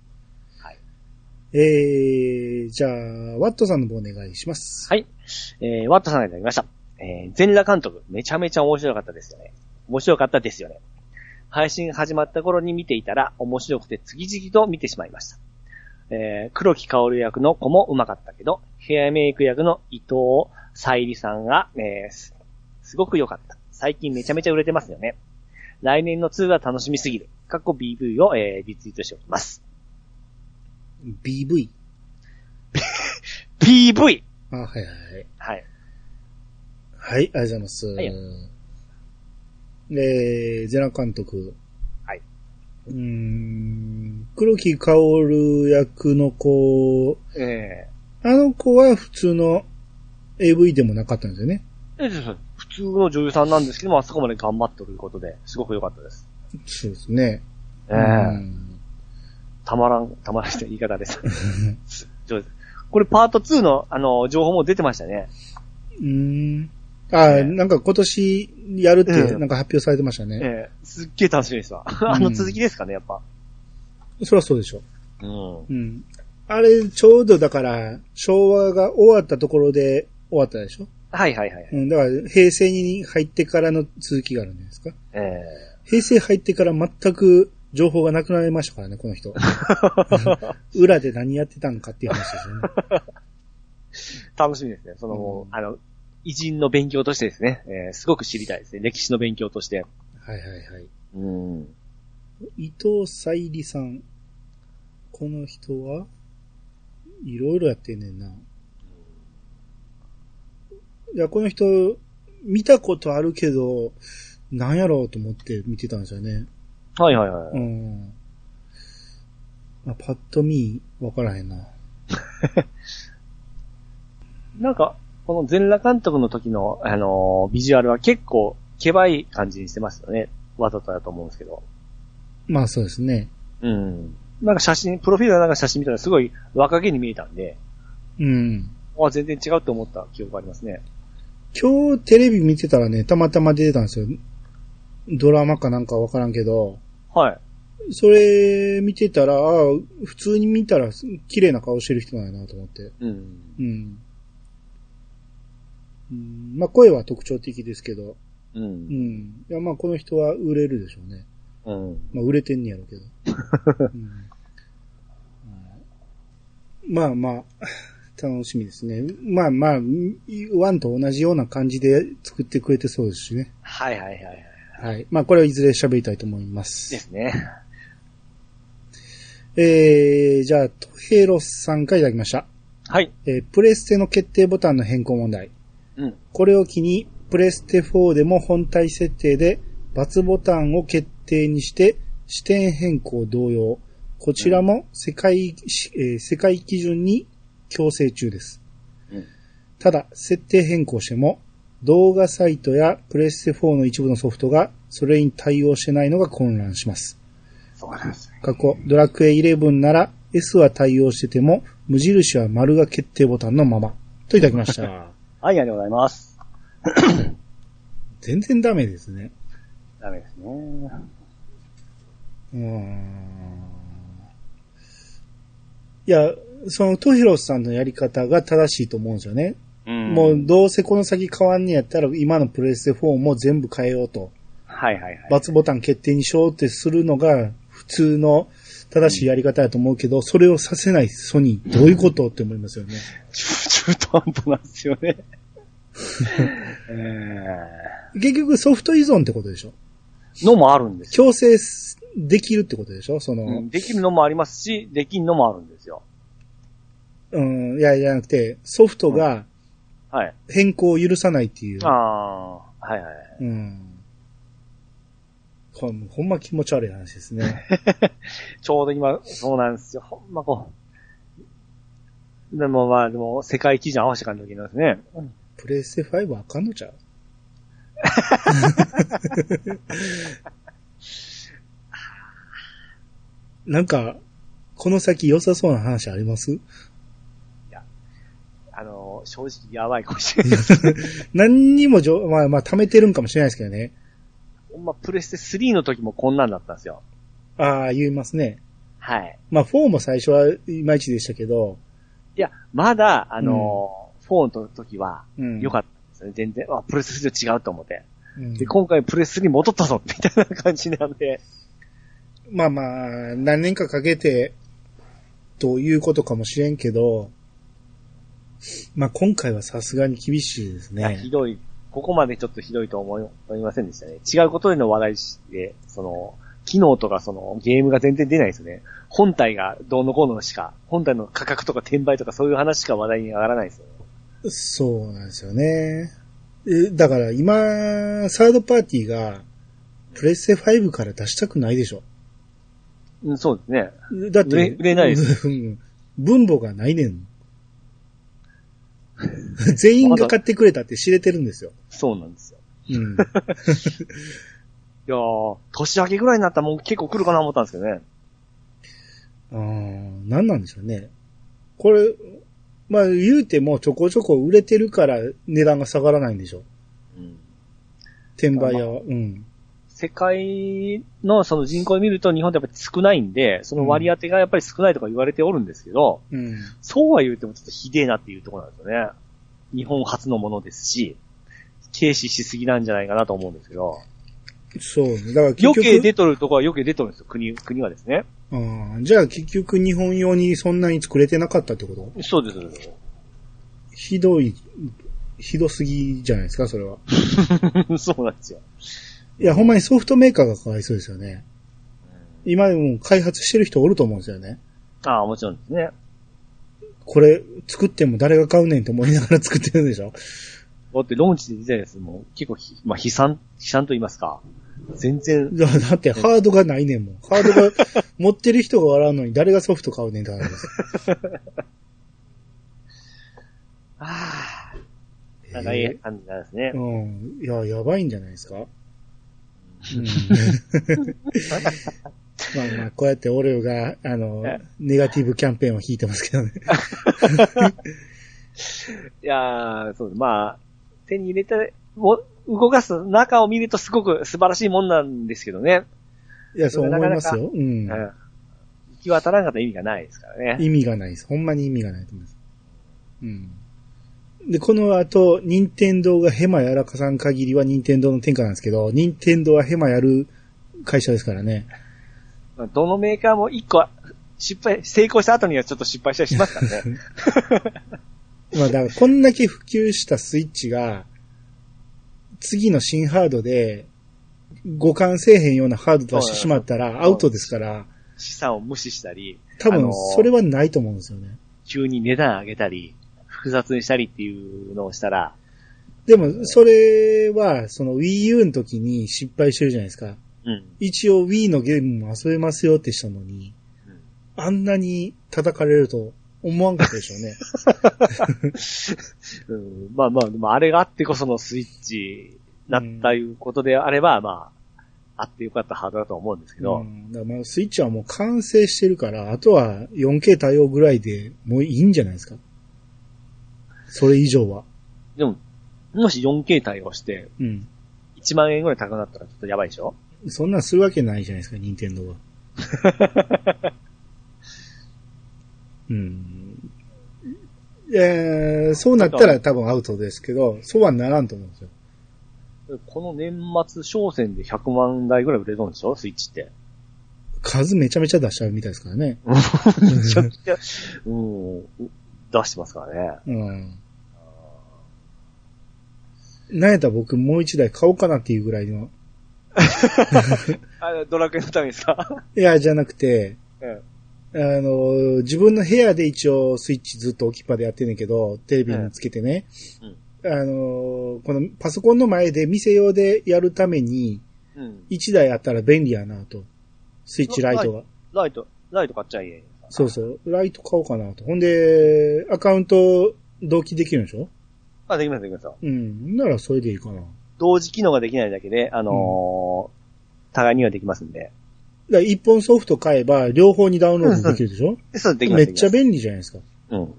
えー、じゃあ、ワットさんの方お願いします。はい。えー、ワットさんがいただきました。えー、全裸監督、めちゃめちゃ面白かったですよね。面白かったですよね。配信始まった頃に見ていたら、面白くて次々と見てしまいました。えー、黒木薫役の子も上手かったけど、ヘアメイク役の伊藤沙莉さんが、えーす、ごく良かった。最近めちゃめちゃ売れてますよね。来年の2は楽しみすぎる。過去 BV を、えー、リツイートしております。BV。PV! あ、はいはいはい。はい。はい、ありがとうございます。はいえー、ゼラ監督。はい。うーん、黒木薫役の子、えあの子は普通の AV でもなかったんですよね。ー、えそう普通の女優さんなんですけども、あそこまで頑張ってるということで、すごく良かったです。そうですね。ええうんたまらん、たまらんって言い方です。上 手これパート2の、あの、情報も出てましたね。うーん。あ、ええなんか今年やるってうんなんか発表されてましたね。ええすっげえ楽しみですわ。あの続きですかね、やっぱ。そりゃそうでしょ。うん。うん。あれ、ちょうどだから、昭和が終わったところで終わったでしょ？はいはいはい。うん、だから、平成に入ってからの続きがあるんじゃないですか？ええ平成入ってから全く情報がなくなりましたからね、この人。裏で何やってたのかっていう話ですよね。楽しみですね。そのもう、うんあの、偉人の勉強としてですね、えーすごく知りたいですね。歴史の勉強として。はいはいはい。うん。伊藤沙莉さん。この人はいろいろやってんねんな。いや、この人、見たことあるけど、なんやろうと思って見てたんですよね。はいはいはい。うん。まあ、パッと見、わからへんな。なんか、この全裸監督の時の、あのービジュアルは結構、けばい感じにしてますよね。わざとだと思うんですけど。まあそうですね。うん。なんか写真、プロフィールのなんか写真見たらすごい若気に見えたんで、うん。あ全然違うって思った記憶がありますね。今日テレビ見てたらね、たまたま出てたんですよ。ドラマかなんかわからんけど、はい。それ見てたら、ああ普通に見たら綺麗な顔してる人なんやなと思って。うん。うん。うん、まあ声は特徴的ですけど、う。うんん。いやまあこの人は売れるでしょうね。うん。まあ売れてんねやろうけど。うんまあまあ、楽しみですね。まあまあ、ワンと同じような感じで作ってくれてそうですしね。はいはいはいはい。はい。まあこれはいずれ喋りたいと思います。ですね。えー、じゃあ、トヘロスさんからいただきました。はい。えープレステの決定ボタンの変更問題。うん。これを機に、プレステ4でも本体設定で、×ボタンを決定にして、視点変更同様。こちらも世界、しえー世界基準に強制中です。うんただ、設定変更しても、動画サイトやプレステ4の一部のソフトがそれに対応してないのが混乱します。そうなんですね。過去、ドラクエ11なら S は対応してても、無印は丸が決定ボタンのまま。といただきました。はい、ありがとうございます。全然ダメですね。ダメですね。うーん。いや、そのトヒロスさんのやり方が正しいと思うんですよね。うんもうどうせこの先変わんねやったら今のプレステ4も全部変えようと。はいはいはい。×ボタン決定にしようってするのが普通の正しいやり方だと思うけど、それをさせないソニー、どういうことって思いますよね。中途半端なんですよね。え 結局ソフト依存ってことでしょ？ー、のもあるんですよ。強制できるってことでしょ？その、うんできるのもありますし、できんのもあるんですよ。うん、いや、じゃなくて、ソフトがはい。変更を許さないっていう。ああ、はいはい。うん。ほんほんま気持ち悪い話ですね。ちょうど今、そうなんですよ。ほんまこう。でもまあ、でも、世界基準合わせてかんないですね。プレステ5あかんのちゃう？なんか、この先良さそうな話あります？正直やばいかもしれない。何にもじょ、まあまあ貯めてるんかもしれないですけどね。ほんま、プレステ3の時もこんなんだったんですよ。ああ、言いますね。はい。まあ4も最初はいまいちでしたけど、いや、まだ、あの、4の時は、うん。良かったんですよね。全然、あ、プレステ3と違うと思って。うんで、今回プレステ3戻ったぞみたいな感じなんで。まあまあ、何年かかけて、ということかもしれんけど、まあ今回はさすがに厳しいですね。ひどい。ここまでちょっとひどいと思い思いませんでしたね。違うことでの話題で、その、機能とかそのゲームが全然出ないですよね。本体がどうのこうのしか、本体の価格とか転売とかそういう話しか話題に上がらないですよね。そうなんですよね。えだから今、サードパーティーが、プレステ5から出したくないでしょ。うん、そうですね。だって、売れないですうん分母がないねん。全員が買ってくれたって知れてるんですよ。そうなんですよ。うん。いやー、年明けぐらいになったらもう結構来るかな思ったんですけどね。あー何なんでしょうね。これ、まあ言うてもちょこちょこ売れてるから値段が下がらないんでしょ。うん。転売屋は。うん。世界のその人口を見ると日本ってやっぱり少ないんで、その割り当てがやっぱり少ないとか言われておるんですけど、うん。そうは言うてもちょっとひでえなっていうところなんですよね。日本初のものですし、軽視しすぎなんじゃないかなと思うんですけど、そうね。だから。余計出とるとこは余計出とるんですよ、国、国はですね。あーじゃあ結局日本用にそんなに作れてなかったってこと？そうです。ひどい、ひどすぎじゃないですか、それは。そうなんですよ。いや、ほんまにソフトメーカーがかわいそうですよね。今でも開発してる人おると思うんですよね。ああ、もちろんですね。これ作っても誰が買うねんって思いながら作ってるんでしょだってローンチで出たやつも結構ひ、まあ悲惨、悲惨と言いますか。全然、だだってハードがないねんもん。ハードが 持ってる人が笑うのに誰がソフト買うねんって話です。ああ、なんかいい感じなんですね。うん。いや、やばいんじゃないですかうん。まあまあ、こうやってオレオが、あのえ、ネガティブキャンペーンを引いてますけどね。いやー、そうです。まあ、手に入れて、も動かす中を見るとすごく素晴らしいもんなんですけどね。いや、そう思いますよ。うん。うん。行き渡らんかったら意味がないですからね。意味がないです。ほんまに意味がないと思います。うん。で、この後、任天堂がヘマやらかさん限りは任天堂の天下なんですけど、任天堂はヘマやる会社ですからね。どのメーカーも一個失敗、成功した後にはちょっと失敗したりしますからね。まあだからこんだけ普及したスイッチが、次の新ハードで、互換せえへんようなハード出してしまったらアウトですから、資産を無視したり、多分あのーそれはないと思うんですよね。急に値段上げたり、複雑にしたりっていうのをしたら、でも、それは、その Wii U の時に失敗してるじゃないですか。うん。一応 Wii のゲームも遊べますよってしたのに、うんあんなに叩かれると思わんかったでしょうね。うん、まあまあ、でもあれがあってこそのスイッチなったいうことであれば、まあ、あってよかったハードだと思うんですけど、うん、だからまあスイッチはもう完成してるから、あとは 4K 対応ぐらいでもういいんじゃないですか。それ以上は。でも、もし 4K 対応して、うん。1万円ぐらい高くなったらちょっとやばいでしょ？そんなんするわけないじゃないですか、任天堂は。うん。えー、そうなったら多分アウトですけど、そうはならんと思うんですよ。この年末商戦で100万台ぐらい売れるんでしょ？スイッチって。数めちゃめちゃ出しちゃうみたいですからね。めちゃくちゃ、うん、出してますからね。うん。なんやったら僕もう一台買おうかなっていうぐらいの。あドラクエのためにさ。いや、じゃなくて、うんあの、自分の部屋で一応スイッチずっと置きっぱでやってんねんけど、テレビにつけてね。あの、このパソコンの前で店用でやるために、うん。一台あったら便利やなと。スイッチライトが。ライト、ライト買っちゃいえ。そうそう。ライト買おうかなと。ほんで、アカウント同期できるんでしょ？あ、できます、できますよ。うん。ならそれでいいかな。同時機能ができないだけで、あのー互いにはできますんで。ら一本ソフト買えば、両方にダウンロードできるでしょ？でそう、できます。めっちゃで便利じゃないですか。うん。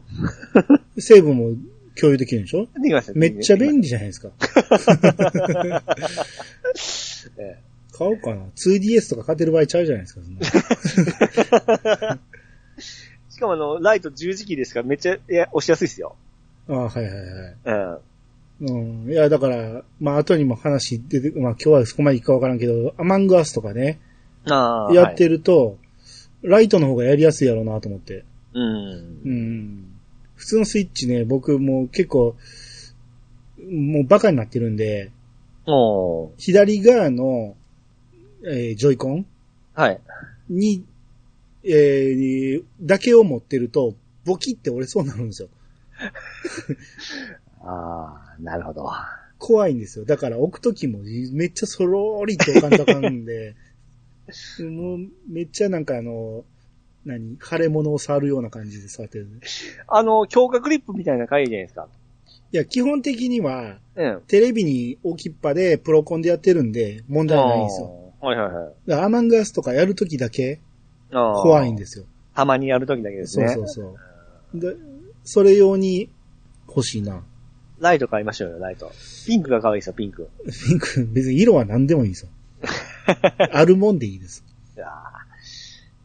セーブも共有できるでしょ？できます。めっちゃ便利。利じゃないですか。え買おうかな。2DS とか買ってる場合ちゃうじゃないですか。ライト十字キーですからめっちゃ、いや、押しやすいですよ。ああ、はいはいはい。うん。うん。いや、だから、まあ、後にも話出て、まあ、今日はそこまでいくかわからんけど、アマングアスとかね、ああ。やってる。ると、ライトの方がやりやすいやろうなと思って。うん。うん。普通のスイッチね、僕もう結構、もうバカになってるんで、左側の、えージョイコンはい。に、えーだけを持ってると、ボキって折れそうになるんですよ。ああ、なるほど。怖いんですよ。だから置くときもめっちゃそろーりって置かんとあかんで、もうめっちゃなんかあの、何腫れ物を触るような感じで触ってる、ね。あの、強化クリップみたいな回じゃないですか。いや、基本的には、うん。テレビに置きっぱでプロコンでやってるんで問題ないんですよ。はいはいはい。アマンガースとかやるときだけ怖いんですよ。たまにやるときだけですそうね。そうそう。で、それ用に欲しいな。ライト買いましょうよ、ライト。ピンクが可愛いですよ、ピンク。ピンク、別に色は何でもいいですよ。あるもんでいいです。いやー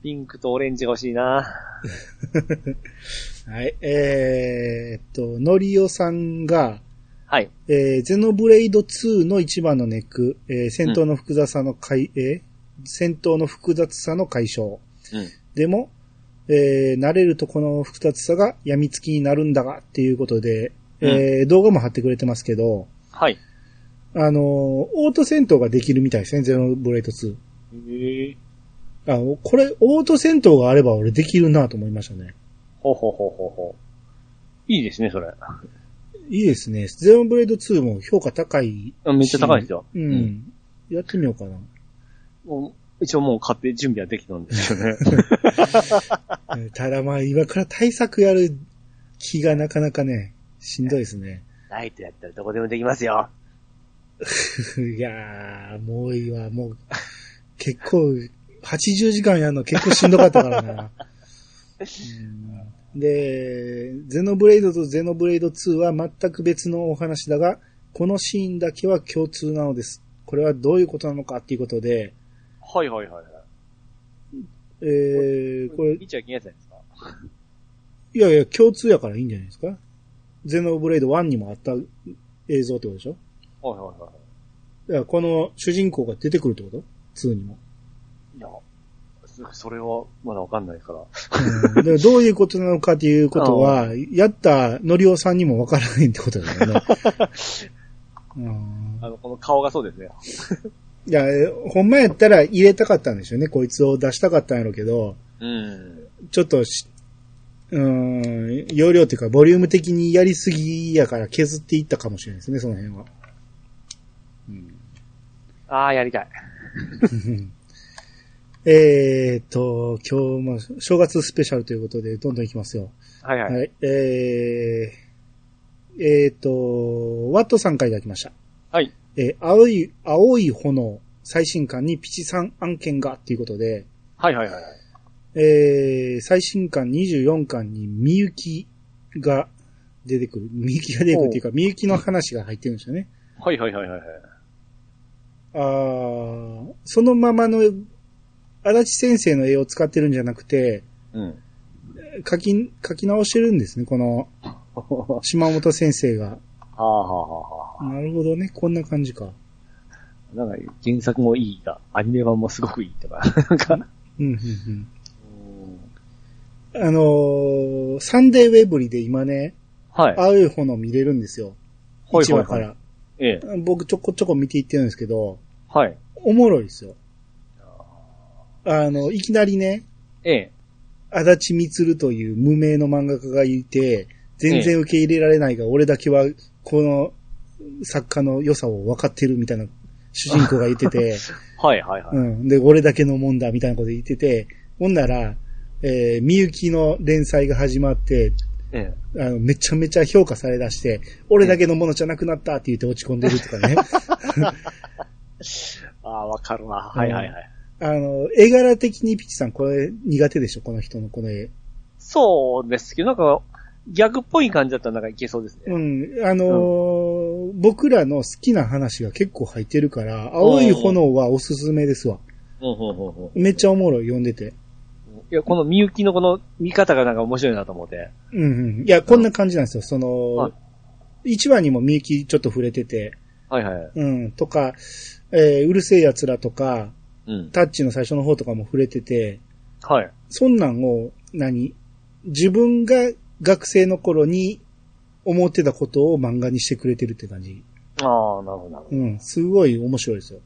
ピンクとオレンジが欲しいな。はい。えー、っと、のりおさんが、はい。えー、ゼノブレイド2の一番のネック、えー戦闘の複雑さの解、えー戦闘の複雑さの解消。うん。でも、えー慣れるとこの複雑さが病みつきになるんだがっていうことで、えー動画も貼ってくれてますけど、はい。あのーオート戦闘ができるみたいですね、ゼノブレイド2。ええあ、これ、オート戦闘があれば俺できるなと思いましたね。ほうほうほうほうほう。いいですね、それ。いいですね。ゼノブレイド2も評価高い。めっちゃ高いですよ。うん。うんやってみようかな。一応もう買って準備はできたんですよね。え ーただまあ今から対策やる気がなかなかね、しんどいですね。ライトやったらどこでもできますよ。いやー、もういいわ。もう、結構、80時間やるの結構しんどかったからな。うんで、ゼノブレイドとゼノブレイド2は全く別のお話だが、このシーンだけは共通なのです。これはどういうことなのかっていうことで、はいはいはいはい。えー、これ、見ちゃいけないじゃないですか？いやいや、共通やからいいんじゃないですか？ゼノブレイド1にもあった映像ってことでしょ？はいはいはだからこの主人公が出てくるってこと ?2 にも。い。いや、そそれはまだわかんないから。うん、どういうことなのかっていうことは、やったのりおさんにもわからないってことだよね。うんあの、この顔がそうですね。いや、えほんまやったら入れたかったんでしょうね。こいつを出したかったんやろうけど、うん。ちょっとし、うん、容量っていうか、ボリューム的にやりすぎやから削っていったかもしれないですね、その辺は。うんああ、やりたい。えーっと、今日も正月スペシャルということで、どんどんいきますよ。はいはい。はい。えー、えーっと、ワットさんからいただきました。はい。えー青い、青い炎、最新刊にピチさん案件がっていうことで、はいはいはいはい。えー、最新刊24巻にみゆきが出てくる。みゆきが出てくるっていうか、みゆきの話が入ってるんですよね。はいはいはいはいはい。あーそのままの、足立先生の絵を使ってるんじゃなくて、うん。書き、書き直してるんですね、この、島本先生が。はあはあはあはなるほどね、こんな感じか。あ。なんか、原作もいいが、アニメ版もすごくいいとか。なんか、うん、うん、うん。あのーサンデーウェブリで今ね、はい。青い炎見れるんですよ。はい1話から。ええ。僕ちょこちょこ見ていってるんですけど、はい。おもろいですよ。あの、いきなりね、ええ。足立みつるという無名の漫画家がいて、全然受け入れられないが、俺だけはこの作家の良さを分かってるみたいな主人公が言ってて、はいはいはい。うん。で、俺だけのもんだみたいなこと言ってて、ほんなら、えー、みゆきの連載が始まって、ええ。あの、めちゃめちゃ評価されだして、俺だけのものじゃなくなったって言って落ち込んでるとかね。ああ、わかるわ。はいはいはい。あの、絵柄的にピチさんこれ苦手でしょ？この人のこの絵。そうですけど、なんか、逆っぽい感じだったらなんかいけそうですね。うん。あのー僕らの好きな話が結構入ってるから、青い炎はおすすめですわ。めっちゃおもろい、読んでて。いや、このみゆきのこの見方がなんか面白いなと思って。うんうん。いや、こんな感じなんですよ。その、はい一話にもみゆきちょっと触れてて、はいはい。うん、とか、えーうるせえ奴らとか、うん。タッチの最初の方とかも触れてて、はい。そんなんを、何？自分が学生の頃に思ってたことを漫画にしてくれてるって感じ。ああ、なるほど、なるほど。うん。すごい面白いですよ。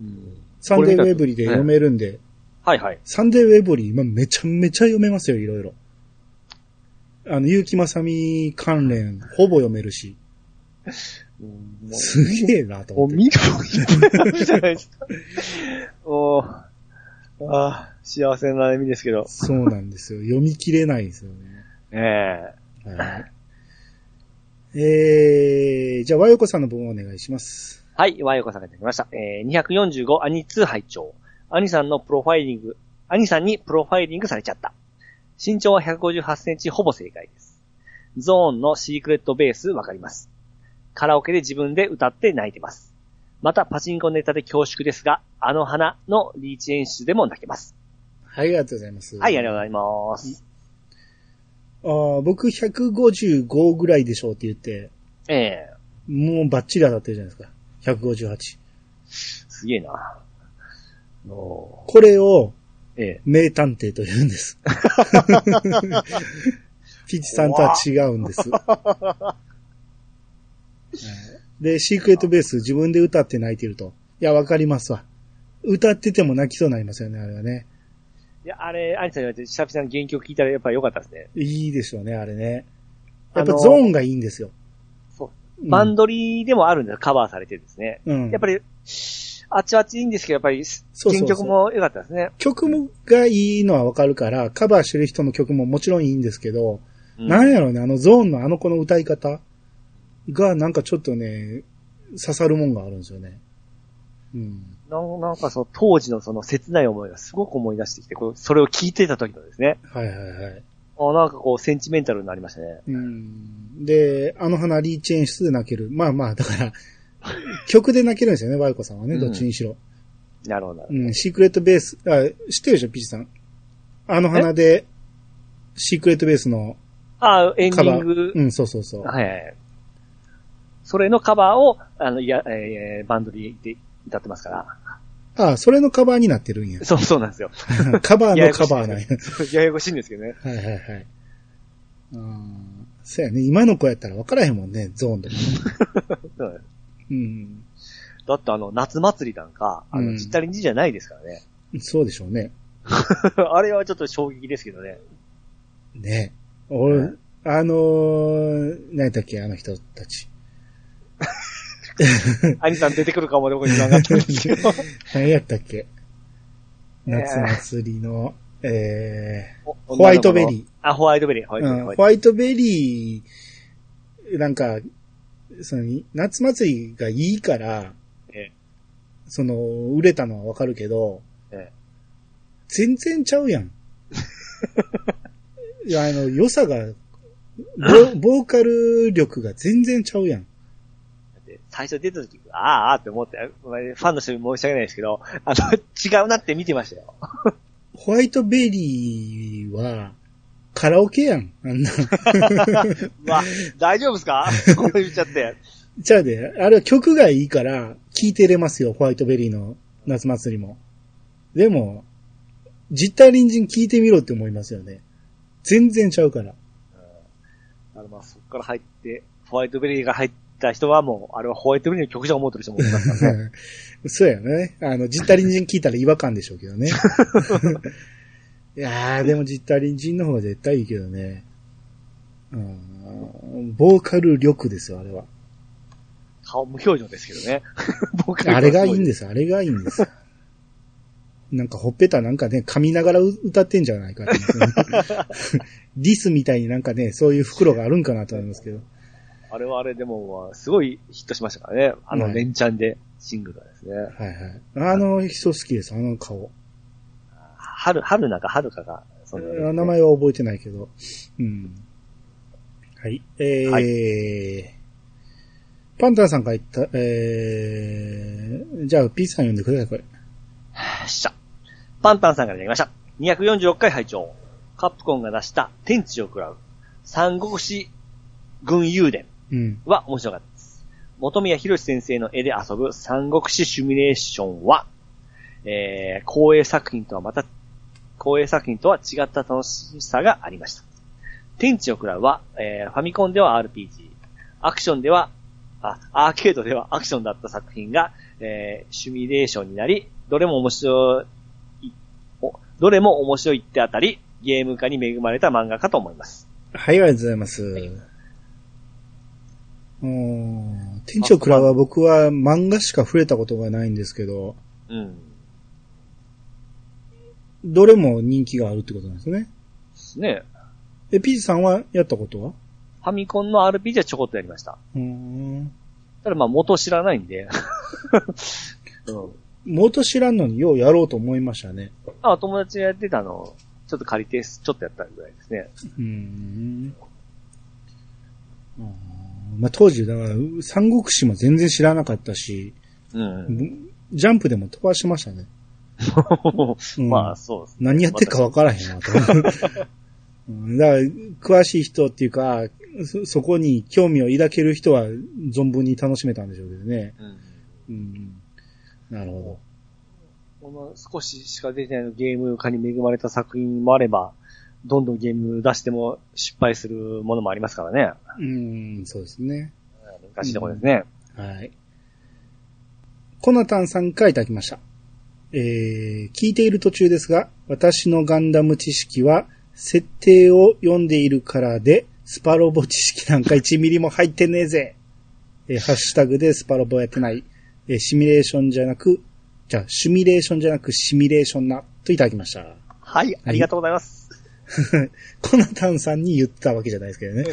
うんサンデーウェブリで読めるんで、はいはい。サンデーウェブリ今めちゃめちゃ読めますよ、いろいろ。あの、結城まさみ関連、ほぼ読めるし、うんもうすげえなと思って。見るもんいっぱいじゃないですか。もう、ああ、幸せな意味ですけど。そうなんですよ。読み切れないんですよね。ええはい。えー、じゃあ、和横さんの分をお願いします。はい、和横さんがいただきました。えー、245兄2拝聴兄さんのプロファイリング、兄さんにプロファイリングされちゃった。身長は158センチほぼ正解です。ゾーンのシークレットベースわかります。カラオケで自分で歌って泣いてます。またパチンコネタで恐縮ですが、あの花のリーチ演出でも泣けます。はい、ありがとうございます。はい、ありがとうございます。あー僕155ぐらいでしょうって言って、ええもうバッチリ当たってるじゃないですか。158。すげえな。おこれをーええ名探偵と言うんです。ピチさんとは違うんです。はいで、シークレットベース自分で歌って泣いてると。いや、わかりますわ。歌ってても泣きそうになりますよね、あれはね。いや、あれ、兄さん言われて、シャピさん原曲聞いたらやっぱり良かったですね。いいですよね、あれね。やっぱゾーンがいいんですよ。そううんバンドリーでもあるんですカバーされてるんですね。うん。やっぱり、あっちあっちいいんですけど、やっぱり、そうそう原曲も良かったですね。曲もがいいのはわかるから、カバーしてる人の曲ももちろんいいんですけど、うんなんやろうね、あのゾーンのあの子の歌い方がなんかちょっとね、刺さるもんがあるんですよね。うん。なんなんかその当時のその切ない思いがすごく思い出してきて、こうそれを聞いてた時のですね。はいはいはい。あなんかこうセンチメンタルになりましたね。うん。で、あの花リーチ演出で泣ける。まあまあ、だから、曲で泣けるんですよね、ワイコさんはね、うんどっちにしろ。なるほどなるほど。うん、シークレットベース、あ、知ってるでしょ、ピチさん。あの花で、シークレットベースのあ、エンデ。ィング。うん、そうそうそう。はいはい。それのカバーを、あの、いや、えーバンドで歌ってますから。あ、それのカバーになってるんや。そうそうなんですよ。カバーの カバーなんや。ややこしいんですけどね。はいはいはい。うん。そうやね。今の子やったら分からへんもんね、ゾーンとかね。そううん。だってあの、夏祭りなんか、あの、うんジッタリンジンじゃないですからね。そうでしょうね。あれはちょっと衝撃ですけどね。ね俺、はいあのー、何やったっけ、あの人たち。兄さん出てくるかもで僕に考えたんですけど。何やったっけ？えー夏祭りの、えホホワイトベリー。あ、ホワイトベリー、ホワーイトベリー。うん、ホワイトベリー、なんか、その、夏祭りがいいから、ええその、売れたのはわかるけど、ええ全然ちゃうやん。いや、あの、良さが、ボボーカル力が全然ちゃうやん。最初出た時、ああ、ああって思って、ファンの人に申し訳ないですけど、あの、違うなって見てましたよ。ホワイトベリーは、カラオケやん、あんな。まあ、大丈夫ですか？こう言っちゃって。じゃあで、あれは曲がいいから、聴いてれますよ、ホワイトベリーの夏祭りも。でも、実体隣人聴いてみろって思いますよね。全然ちゃうから。あの、まあ、そこから入って、ホワイトベリーが入った人はもう、あれはホワイトベリーの曲じゃ思ってる人もいますからね。そうやね。あの、実体隣人聞いたら違和感でしょうけどね。いやー、でも実体隣人の方が絶対いいけどね。うん、ボーカル力ですよ、あれは。顔無表情ですけどね。僕あれがいいんでです、あれがいいんです。なんかほっぺたなんかね、噛みながら歌ってんじゃないかってディ スみたいになんかね、そういう袋があるんかなと思いますけど。あれはあれでも、まあすごいヒットしましたからね。あの、はい連チャンで、シングルがですね。はいはい。あの人好きです、あの顔。春、春なんか春かが、その、名前は覚えてないけど。うん。はい。えー、はパンタンさんが言った、えー、じゃあ、P さん読んでください、これ。よっしゃ。パンタンさんからいただきました。246回拝聴カプコンが出した天地を食らう三国志軍雄伝うん。は面白かったです。元宮博先生の絵で遊ぶ三国志シミュレーションは、えー、光栄作品とはまた光栄作品とは違った楽しさがありました。天地のクラブは、えーファミコンでは RPG、アクションでは、あ、アーケードではアクションだった作品が、えーシミュレーションになり、どれも面白い、おどれも面白いってあたり、ゲーム化に恵まれた漫画かと思います。はい、ありがとうございます。うーん店長クラブは僕は漫画しか触れたことがないんですけど、うん。どれも人気があるってことなんですね。ですね。え、ピーチさんはやったことは？ファミコンの RPG はちょこっとやりました。うーん。ただまあ元知らないんで。うん。元知らんのにようやろうと思いましたね。あ、友達がやってたの、ちょっと借りて、ちょっとやったぐらいですね。うーん。あーまあ、当時、だから、三国志も全然知らなかったし、うん。ジャンプでも飛ばしてましたね。うんまあ、そうですね。何やってるか分からへんなと。うんだから、詳しい人っていうか、そ、そこに興味を抱ける人は存分に楽しめたんでしょうけどね。うん。うん。なるほこの少ししか出てないゲーム化に恵まれた作品もあれば、どんどんゲーム出しても失敗するものもありますからね。ど。うん、そうですね。難しいところですね。はい。コナタンさんからいただきました。えー、聞いている途中ですが、私のガンダム知識は、設定を読んでいるからで、スパロボ知識なんか1ミリも入ってねえぜ。えーハッシュタグでスパロボやってない。えーシミュレーションじゃなく、じゃあ、シミュレーションじゃなくシミュレーションな、といただきました。はい、ありがとうございます。コナタンさんに言ったわけじゃないですけどね。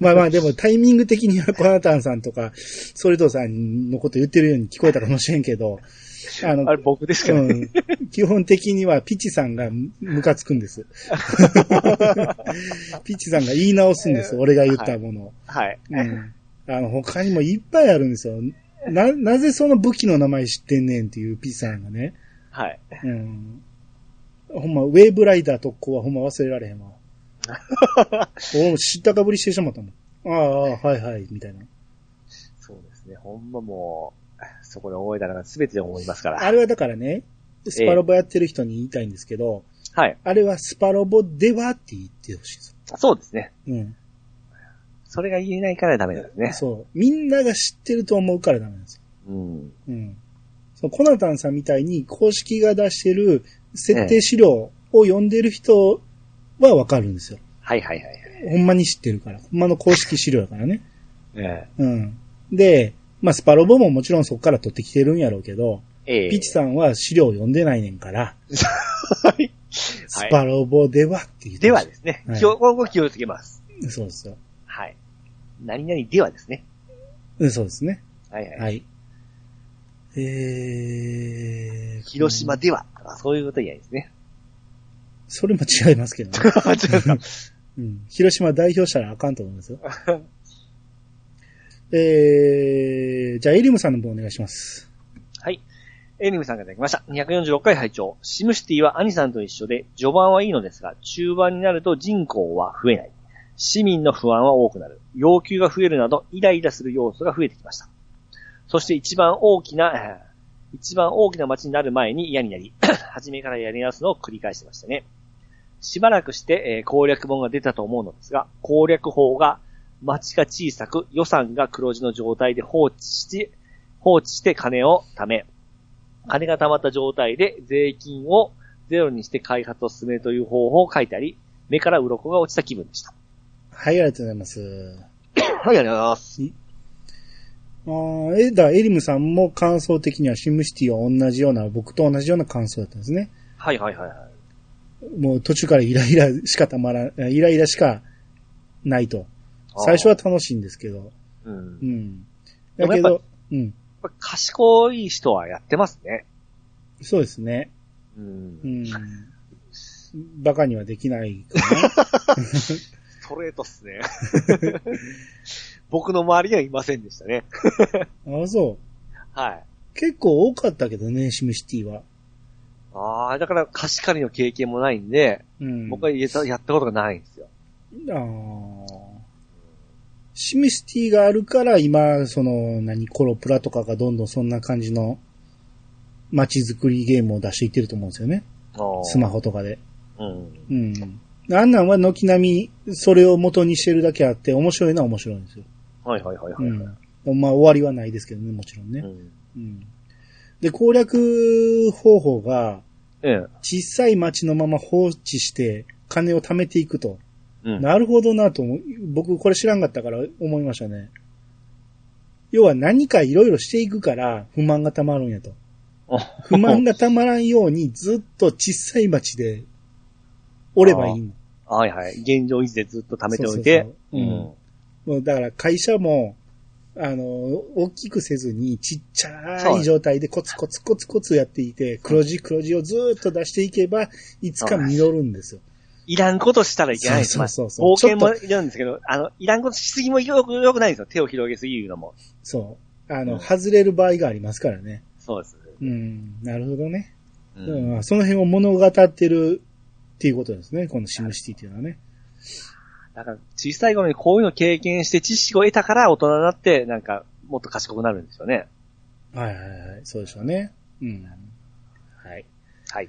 まあまあでもタイミング的にはコナタンさんとか、ソリドさんのこと言ってるように聞こえたかもしれんけど、あの、あれ僕ですからね。うん、基本的にはピチさんがムカつくんです。ピチさんが言い直すんです、俺が言ったものを。はい。うん。あの、他にもいっぱいあるんですよ。な、なぜその武器の名前知ってんねんっていうピチさんがね。はい。うん。ほんま、ウェーブライダー特攻はほんま忘れられへんわ。俺も知ったかぶりしてしまったもん。ああ、はいはい、みたいな。そうですね。ほんまもう、そこで覚えたのが全てで思いますから。あれはだからね、スパロボやってる人に言いたいんですけど、はい。あれはスパロボではって言ってほしいです。そうですね。うん。それが言えないからダメなんですね。そう。みんなが知ってると思うからダメなんですよ。うん。うん。そうコナタンさんみたいに公式が出してる設定資料を読んでる人はわかるんですよ。はいはいはいはい。ほんまに知ってるから。ほんまの公式資料だからね。えうん。で、まあ、スパロボももちろんそこから取ってきてるんやろうけど、えええピチさんは資料を読んでないねんから、はい。スパロボではって言ってではですね。はい気を、今後気をつけます。そうですよ。はい。何々ではですね。うんそうですね。はいはい。はい。えー、広島では、あそういうこと言えないですね。それも違いますけどね。違う うん、広島代表したらあかんと思いますよ。えー、じゃあエリムさんの方お願いします。はい。エニムさんがいただきました。246回拝聴シムシティは兄さんと一緒で、序盤はいいのですが、中盤になると人口は増えない。市民の不安は多くなる。要求が増えるなど、イライラする要素が増えてきました。そして一番大きな、えー一番大きな街になる前に嫌になり、初めからやり直すのを繰り返してましたね。しばらくして、えー攻略本が出たと思うのですが、攻略法が街が小さく予算が黒字の状態で放置して、放置して金を貯め、金が貯まった状態で税金をゼロにして開発を進めるという方法を書いてあり、目から鱗が落ちた気分でした。はい、ありがとうございます。はい、ありがとうございます。あーえ、だ、エリムさんも感想的にはシムシティは同じような、僕と同じような感想だったんですね。はいはいはいはい。もう途中からイライラしかたまら、イライラしかないと。最初は楽しいんですけど。うん。うん。だけど、うん。ぱ賢い人はやってますね。そうですね。うんう。ん。バカにはできないか ストレートっすね。僕の周りにはいませんでしたね。な。あ、そう。はい。結構多かったけどね、シムシティは。ああ、だから貸し借りの経験もないんで、うん。僕は言えた、やったことがないんですよ。あーシムシティがあるから今、その、何、コロプラとかがどんどんそんな感じの街づくりゲームを出していってると思うんですよね。スマホ。ホとかで。うん。うん。あんなんは軒並み、それを元にしてるだけあって、面白いのは面白いんですよ。はいはいはいはい。うん。まあ終わりはないですけどね、もちろんね。うんうん。で、攻略方法が、ええ。小さい町のまま放置して、金を貯めていくと。うん。なるほどなと思う、僕これ知らんかったから思いましたね。要は何かいろいろしていくから不満が溜まるんやと。不満が溜まらんようにずっと小さい町でおればいいの。はいはい。現状維持でずっと貯めておいて。そうそうそううんだから会社も、あの、大きくせずにちっちゃい状態でコツコツコツコツやっていて、黒字黒字をずーっと出していけば、いつか実るんですよ。いらんことしたらいけないです。そうそうそうまあ冒険もいるんですけど、あの、いらんことしすぎもよく、よくないんですよ。手を広げすぎるのも。そう。あの、うん外れる場合がありますからね。そうです。うん、なるほどね。ううん、その辺を物語ってるっていうことですね。このシムシティっていうのはね。だから、小さい頃にこういうのを経験して知識を得たから大人になって、なんか、もっと賢くなるんですよね。はいはいはい。そうでしょうね。うん。はい。はい。